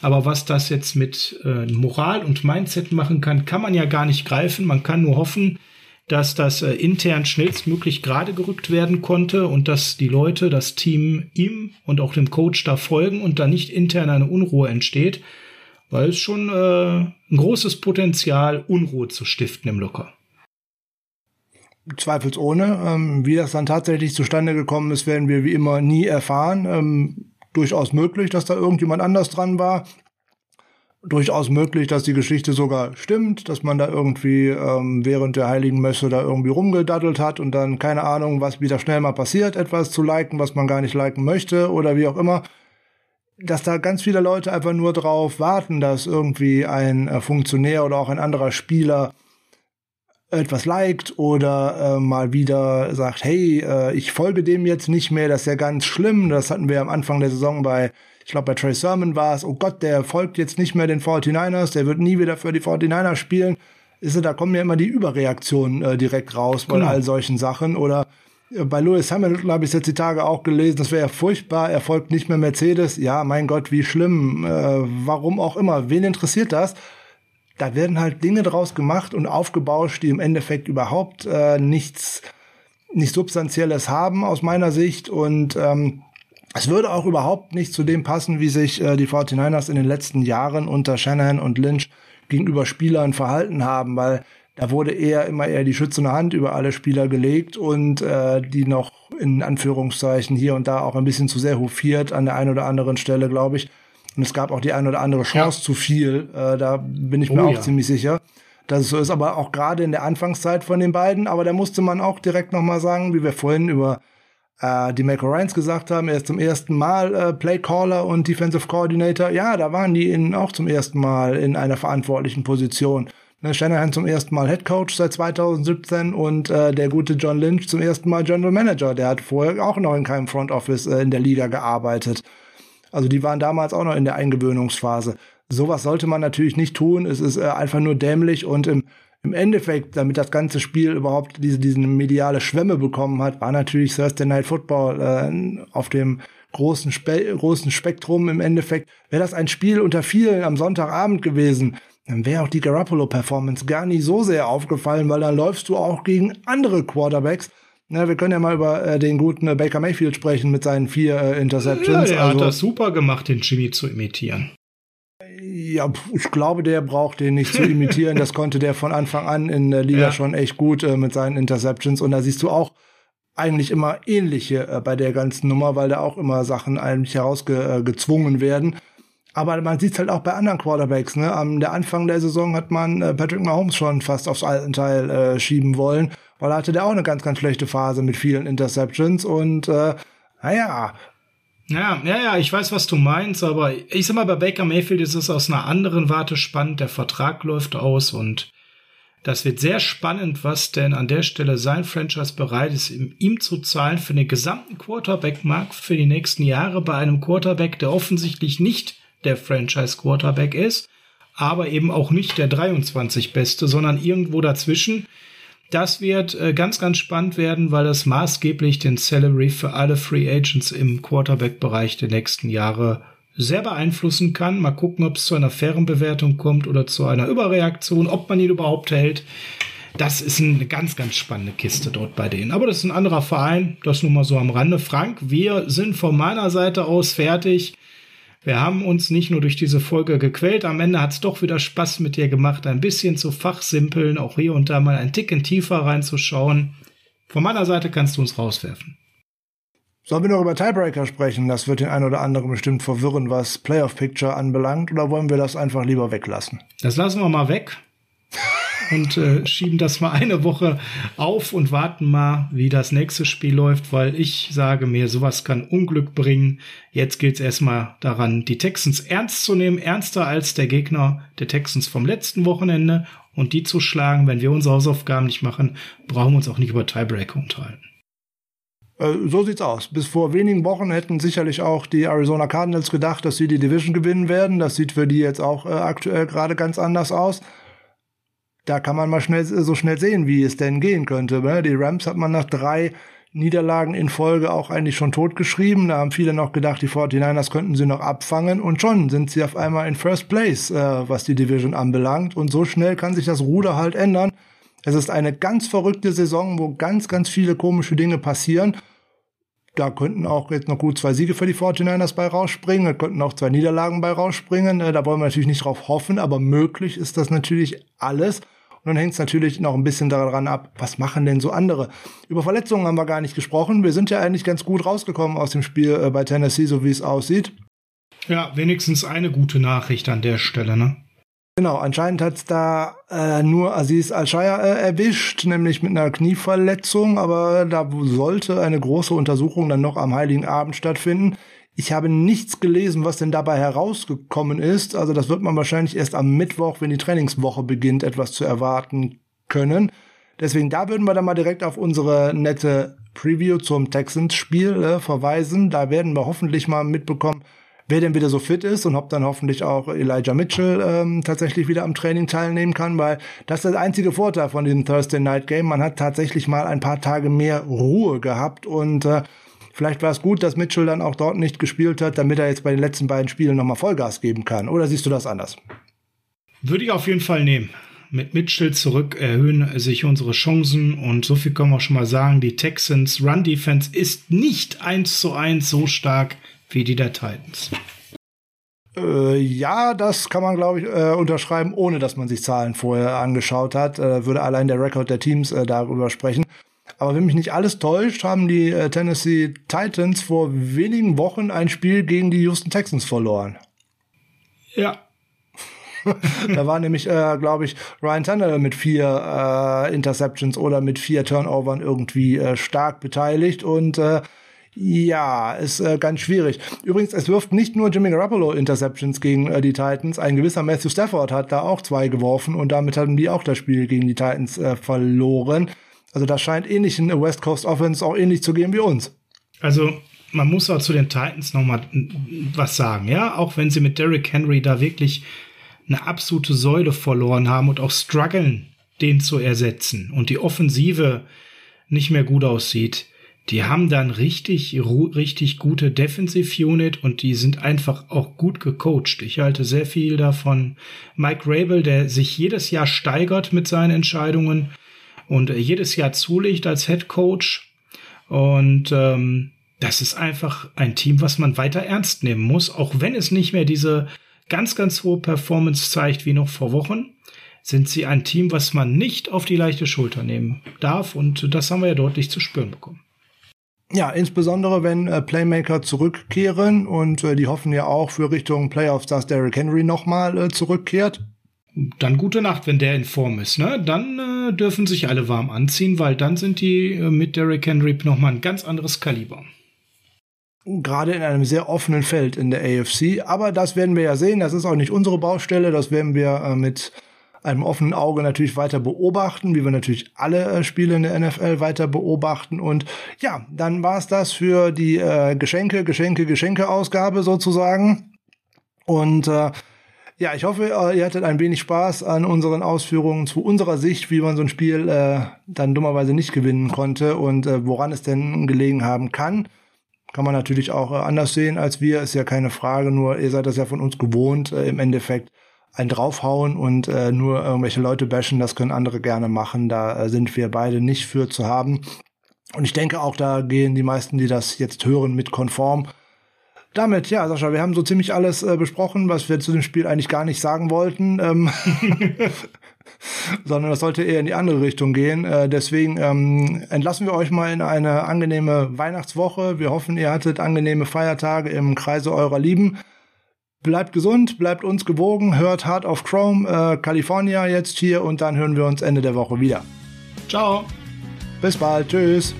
Aber was das jetzt mit äh, Moral und Mindset machen kann, kann man ja gar nicht greifen. Man kann nur hoffen, dass das äh, intern schnellstmöglich gerade gerückt werden konnte und dass die Leute, das Team ihm und auch dem Coach da folgen und da nicht intern eine Unruhe entsteht, weil es schon äh, ein großes Potenzial, Unruhe zu stiften im Locker. Zweifelsohne. Ähm, wie das dann tatsächlich zustande gekommen ist, werden wir wie immer nie erfahren. Ähm, durchaus möglich, dass da irgendjemand anders dran war. Durchaus möglich, dass die Geschichte sogar stimmt, dass man da irgendwie ähm, während der Heiligen Messe da irgendwie rumgedaddelt hat und dann keine Ahnung, was wieder schnell mal passiert, etwas zu liken, was man gar nicht liken möchte oder wie auch immer. Dass da ganz viele Leute einfach nur drauf warten, dass irgendwie ein äh, Funktionär oder auch ein anderer Spieler etwas liked oder äh, mal wieder sagt, hey, äh, ich folge dem jetzt nicht mehr, das ist ja ganz schlimm. Das hatten wir am Anfang der Saison bei, ich glaube bei Trey Sermon war es, oh Gott, der folgt jetzt nicht mehr den 49ers, der wird nie wieder für die 49ers spielen. Ist, da kommen ja immer die Überreaktionen äh, direkt raus bei genau. all solchen Sachen. Oder äh, bei Lewis Hamilton habe ich jetzt die Tage auch gelesen, das wäre ja furchtbar, er folgt nicht mehr Mercedes. Ja, mein Gott, wie schlimm. Äh, warum auch immer. Wen interessiert das? Da werden halt Dinge draus gemacht und aufgebauscht, die im Endeffekt überhaupt äh, nichts, nicht Substanzielles haben aus meiner Sicht. Und ähm, es würde auch überhaupt nicht zu dem passen, wie sich äh, die 49ers in den letzten Jahren unter Shanahan und Lynch gegenüber Spielern verhalten haben, weil da wurde eher immer eher die schützende Hand über alle Spieler gelegt und äh, die noch in Anführungszeichen hier und da auch ein bisschen zu sehr hofiert an der einen oder anderen Stelle, glaube ich. Und es gab auch die eine oder andere Chance ja. zu viel. Äh, da bin ich mir oh, auch ja. ziemlich sicher, dass es so ist. Aber auch gerade in der Anfangszeit von den beiden. Aber da musste man auch direkt nochmal sagen, wie wir vorhin über äh, die Michael Ryans gesagt haben, er ist zum ersten Mal äh, Playcaller und Defensive Coordinator. Ja, da waren die in, auch zum ersten Mal in einer verantwortlichen Position. Ne, Shanahan zum ersten Mal Head Coach seit 2017 und äh, der gute John Lynch zum ersten Mal General Manager. Der hat vorher auch noch in keinem Front Office äh, in der Liga gearbeitet. Also die waren damals auch noch in der Eingewöhnungsphase. Sowas sollte man natürlich nicht tun. Es ist äh, einfach nur dämlich und im, im Endeffekt, damit das ganze Spiel überhaupt diese, diese mediale Schwemme bekommen hat, war natürlich Thursday Night Football äh, auf dem großen, Spe großen Spektrum im Endeffekt. Wäre das ein Spiel unter vielen am Sonntagabend gewesen, dann wäre auch die Garoppolo-Performance gar nicht so sehr aufgefallen, weil dann läufst du auch gegen andere Quarterbacks, na, wir können ja mal über äh, den guten äh, Baker Mayfield sprechen mit seinen vier äh, Interceptions. Ja, der also, hat das super gemacht, den Jimmy zu imitieren. Ja, ich glaube, der braucht den nicht zu imitieren. das konnte der von Anfang an in der Liga ja. schon echt gut äh, mit seinen Interceptions. Und da siehst du auch eigentlich immer ähnliche äh, bei der ganzen Nummer, weil da auch immer Sachen eigentlich herausgezwungen äh, werden. Aber man sieht es halt auch bei anderen Quarterbacks. Ne? Am der Anfang der Saison hat man äh, Patrick Mahomes schon fast aufs alten Teil äh, schieben wollen weil er hatte der auch eine ganz, ganz schlechte Phase mit vielen Interceptions und äh, naja. Ja, ja, ja, ich weiß, was du meinst, aber ich sag mal, bei Baker Mayfield ist es aus einer anderen Warte spannend. Der Vertrag läuft aus und das wird sehr spannend, was denn an der Stelle sein Franchise bereit ist, ihm zu zahlen für den gesamten Quarterback-Markt für die nächsten Jahre bei einem Quarterback, der offensichtlich nicht der Franchise-Quarterback ist, aber eben auch nicht der 23 Beste, sondern irgendwo dazwischen. Das wird äh, ganz, ganz spannend werden, weil das maßgeblich den Salary für alle Free Agents im Quarterback-Bereich der nächsten Jahre sehr beeinflussen kann. Mal gucken, ob es zu einer fairen Bewertung kommt oder zu einer Überreaktion, ob man ihn überhaupt hält. Das ist eine ganz, ganz spannende Kiste dort bei denen. Aber das ist ein anderer Verein. Das nur mal so am Rande. Frank, wir sind von meiner Seite aus fertig. Wir haben uns nicht nur durch diese Folge gequält, am Ende hat es doch wieder Spaß mit dir gemacht, ein bisschen zu fachsimpeln, auch hier und da mal ein Ticken tiefer reinzuschauen. Von meiner Seite kannst du uns rauswerfen. Sollen wir noch über Tiebreaker sprechen? Das wird den einen oder anderen bestimmt verwirren, was Playoff Picture anbelangt, oder wollen wir das einfach lieber weglassen? Das lassen wir mal weg. [laughs] und äh, schieben das mal eine Woche auf und warten mal, wie das nächste Spiel läuft, weil ich sage mir, sowas kann Unglück bringen. Jetzt gilt es erstmal daran, die Texans ernst zu nehmen, ernster als der Gegner der Texans vom letzten Wochenende und die zu schlagen. Wenn wir unsere Hausaufgaben nicht machen, brauchen wir uns auch nicht über Tiebreaker unterhalten. Äh, so sieht's aus. Bis vor wenigen Wochen hätten sicherlich auch die Arizona Cardinals gedacht, dass sie die Division gewinnen werden. Das sieht für die jetzt auch äh, aktuell gerade ganz anders aus. Da kann man mal schnell so schnell sehen, wie es denn gehen könnte. Ne? Die Rams hat man nach drei Niederlagen in Folge auch eigentlich schon totgeschrieben. Da haben viele noch gedacht, die 49ers könnten sie noch abfangen. Und schon sind sie auf einmal in First Place, äh, was die Division anbelangt. Und so schnell kann sich das Ruder halt ändern. Es ist eine ganz verrückte Saison, wo ganz, ganz viele komische Dinge passieren. Da könnten auch jetzt noch gut zwei Siege für die 49ers bei rausspringen, da könnten auch zwei Niederlagen bei rausspringen. Äh, da wollen wir natürlich nicht drauf hoffen, aber möglich ist das natürlich alles. Und dann hängt es natürlich noch ein bisschen daran ab, was machen denn so andere? Über Verletzungen haben wir gar nicht gesprochen. Wir sind ja eigentlich ganz gut rausgekommen aus dem Spiel äh, bei Tennessee, so wie es aussieht. Ja, wenigstens eine gute Nachricht an der Stelle, ne? Genau, anscheinend hat's da äh, nur Aziz Al-Shaya äh, erwischt, nämlich mit einer Knieverletzung, aber da sollte eine große Untersuchung dann noch am Heiligen Abend stattfinden. Ich habe nichts gelesen, was denn dabei herausgekommen ist. Also das wird man wahrscheinlich erst am Mittwoch, wenn die Trainingswoche beginnt, etwas zu erwarten können. Deswegen da würden wir dann mal direkt auf unsere nette Preview zum Texans-Spiel äh, verweisen. Da werden wir hoffentlich mal mitbekommen, wer denn wieder so fit ist und ob dann hoffentlich auch Elijah Mitchell ähm, tatsächlich wieder am Training teilnehmen kann, weil das ist der einzige Vorteil von diesem Thursday Night Game. Man hat tatsächlich mal ein paar Tage mehr Ruhe gehabt und äh, vielleicht war es gut, dass Mitchell dann auch dort nicht gespielt hat, damit er jetzt bei den letzten beiden Spielen nochmal Vollgas geben kann. Oder siehst du das anders? Würde ich auf jeden Fall nehmen. Mit Mitchell zurück erhöhen sich unsere Chancen und so viel können wir schon mal sagen, die Texans Run Defense ist nicht eins zu eins so stark wie die der Titans. Äh, ja, das kann man, glaube ich, äh, unterschreiben, ohne dass man sich Zahlen vorher angeschaut hat. Äh, würde allein der Rekord der Teams äh, darüber sprechen. Aber wenn mich nicht alles täuscht, haben die Tennessee Titans vor wenigen Wochen ein Spiel gegen die Houston Texans verloren. Ja. [laughs] da war nämlich, äh, glaube ich, Ryan Tannehill mit vier äh, Interceptions oder mit vier Turnovern irgendwie äh, stark beteiligt und äh, ja, ist äh, ganz schwierig. Übrigens, es wirft nicht nur Jimmy Garoppolo Interceptions gegen äh, die Titans. Ein gewisser Matthew Stafford hat da auch zwei geworfen und damit haben die auch das Spiel gegen die Titans äh, verloren. Also das scheint ähnlich in der West Coast Offense auch ähnlich zu gehen wie uns. Also man muss auch zu den Titans noch mal was sagen, ja, auch wenn sie mit Derrick Henry da wirklich eine absolute Säule verloren haben und auch strugglen, den zu ersetzen und die Offensive nicht mehr gut aussieht die haben dann richtig, richtig gute Defensive Unit und die sind einfach auch gut gecoacht. Ich halte sehr viel davon Mike Rabel, der sich jedes Jahr steigert mit seinen Entscheidungen und jedes Jahr zulegt als Head Coach. Und ähm, das ist einfach ein Team, was man weiter ernst nehmen muss, auch wenn es nicht mehr diese ganz, ganz hohe Performance zeigt wie noch vor Wochen sind sie ein Team, was man nicht auf die leichte Schulter nehmen darf. Und das haben wir ja deutlich zu spüren bekommen. Ja, insbesondere wenn äh, Playmaker zurückkehren und äh, die hoffen ja auch für Richtung Playoffs, dass Derrick Henry nochmal äh, zurückkehrt. Dann gute Nacht, wenn der in Form ist. Ne? Dann äh, dürfen sich alle warm anziehen, weil dann sind die äh, mit Derrick Henry nochmal ein ganz anderes Kaliber. Gerade in einem sehr offenen Feld in der AFC. Aber das werden wir ja sehen. Das ist auch nicht unsere Baustelle. Das werden wir äh, mit einem offenen Auge natürlich weiter beobachten, wie wir natürlich alle äh, Spiele in der NFL weiter beobachten. Und ja, dann war es das für die äh, Geschenke, Geschenke, Geschenke-Ausgabe sozusagen. Und äh, ja, ich hoffe, äh, ihr hattet ein wenig Spaß an unseren Ausführungen zu unserer Sicht, wie man so ein Spiel äh, dann dummerweise nicht gewinnen konnte und äh, woran es denn gelegen haben kann. Kann man natürlich auch äh, anders sehen als wir, ist ja keine Frage, nur ihr seid das ja von uns gewohnt, äh, im Endeffekt ein draufhauen und äh, nur irgendwelche Leute bashen, das können andere gerne machen. Da äh, sind wir beide nicht für zu haben. Und ich denke auch, da gehen die meisten, die das jetzt hören, mit konform. Damit, ja, Sascha, wir haben so ziemlich alles äh, besprochen, was wir zu dem Spiel eigentlich gar nicht sagen wollten. Ähm [laughs] sondern das sollte eher in die andere Richtung gehen. Äh, deswegen ähm, entlassen wir euch mal in eine angenehme Weihnachtswoche. Wir hoffen, ihr hattet angenehme Feiertage im Kreise eurer Lieben. Bleibt gesund, bleibt uns gewogen, hört Heart of Chrome, äh, California jetzt hier und dann hören wir uns Ende der Woche wieder. Ciao. Bis bald. Tschüss.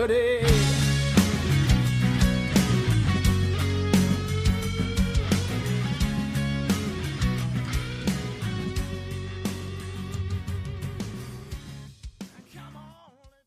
Saturday.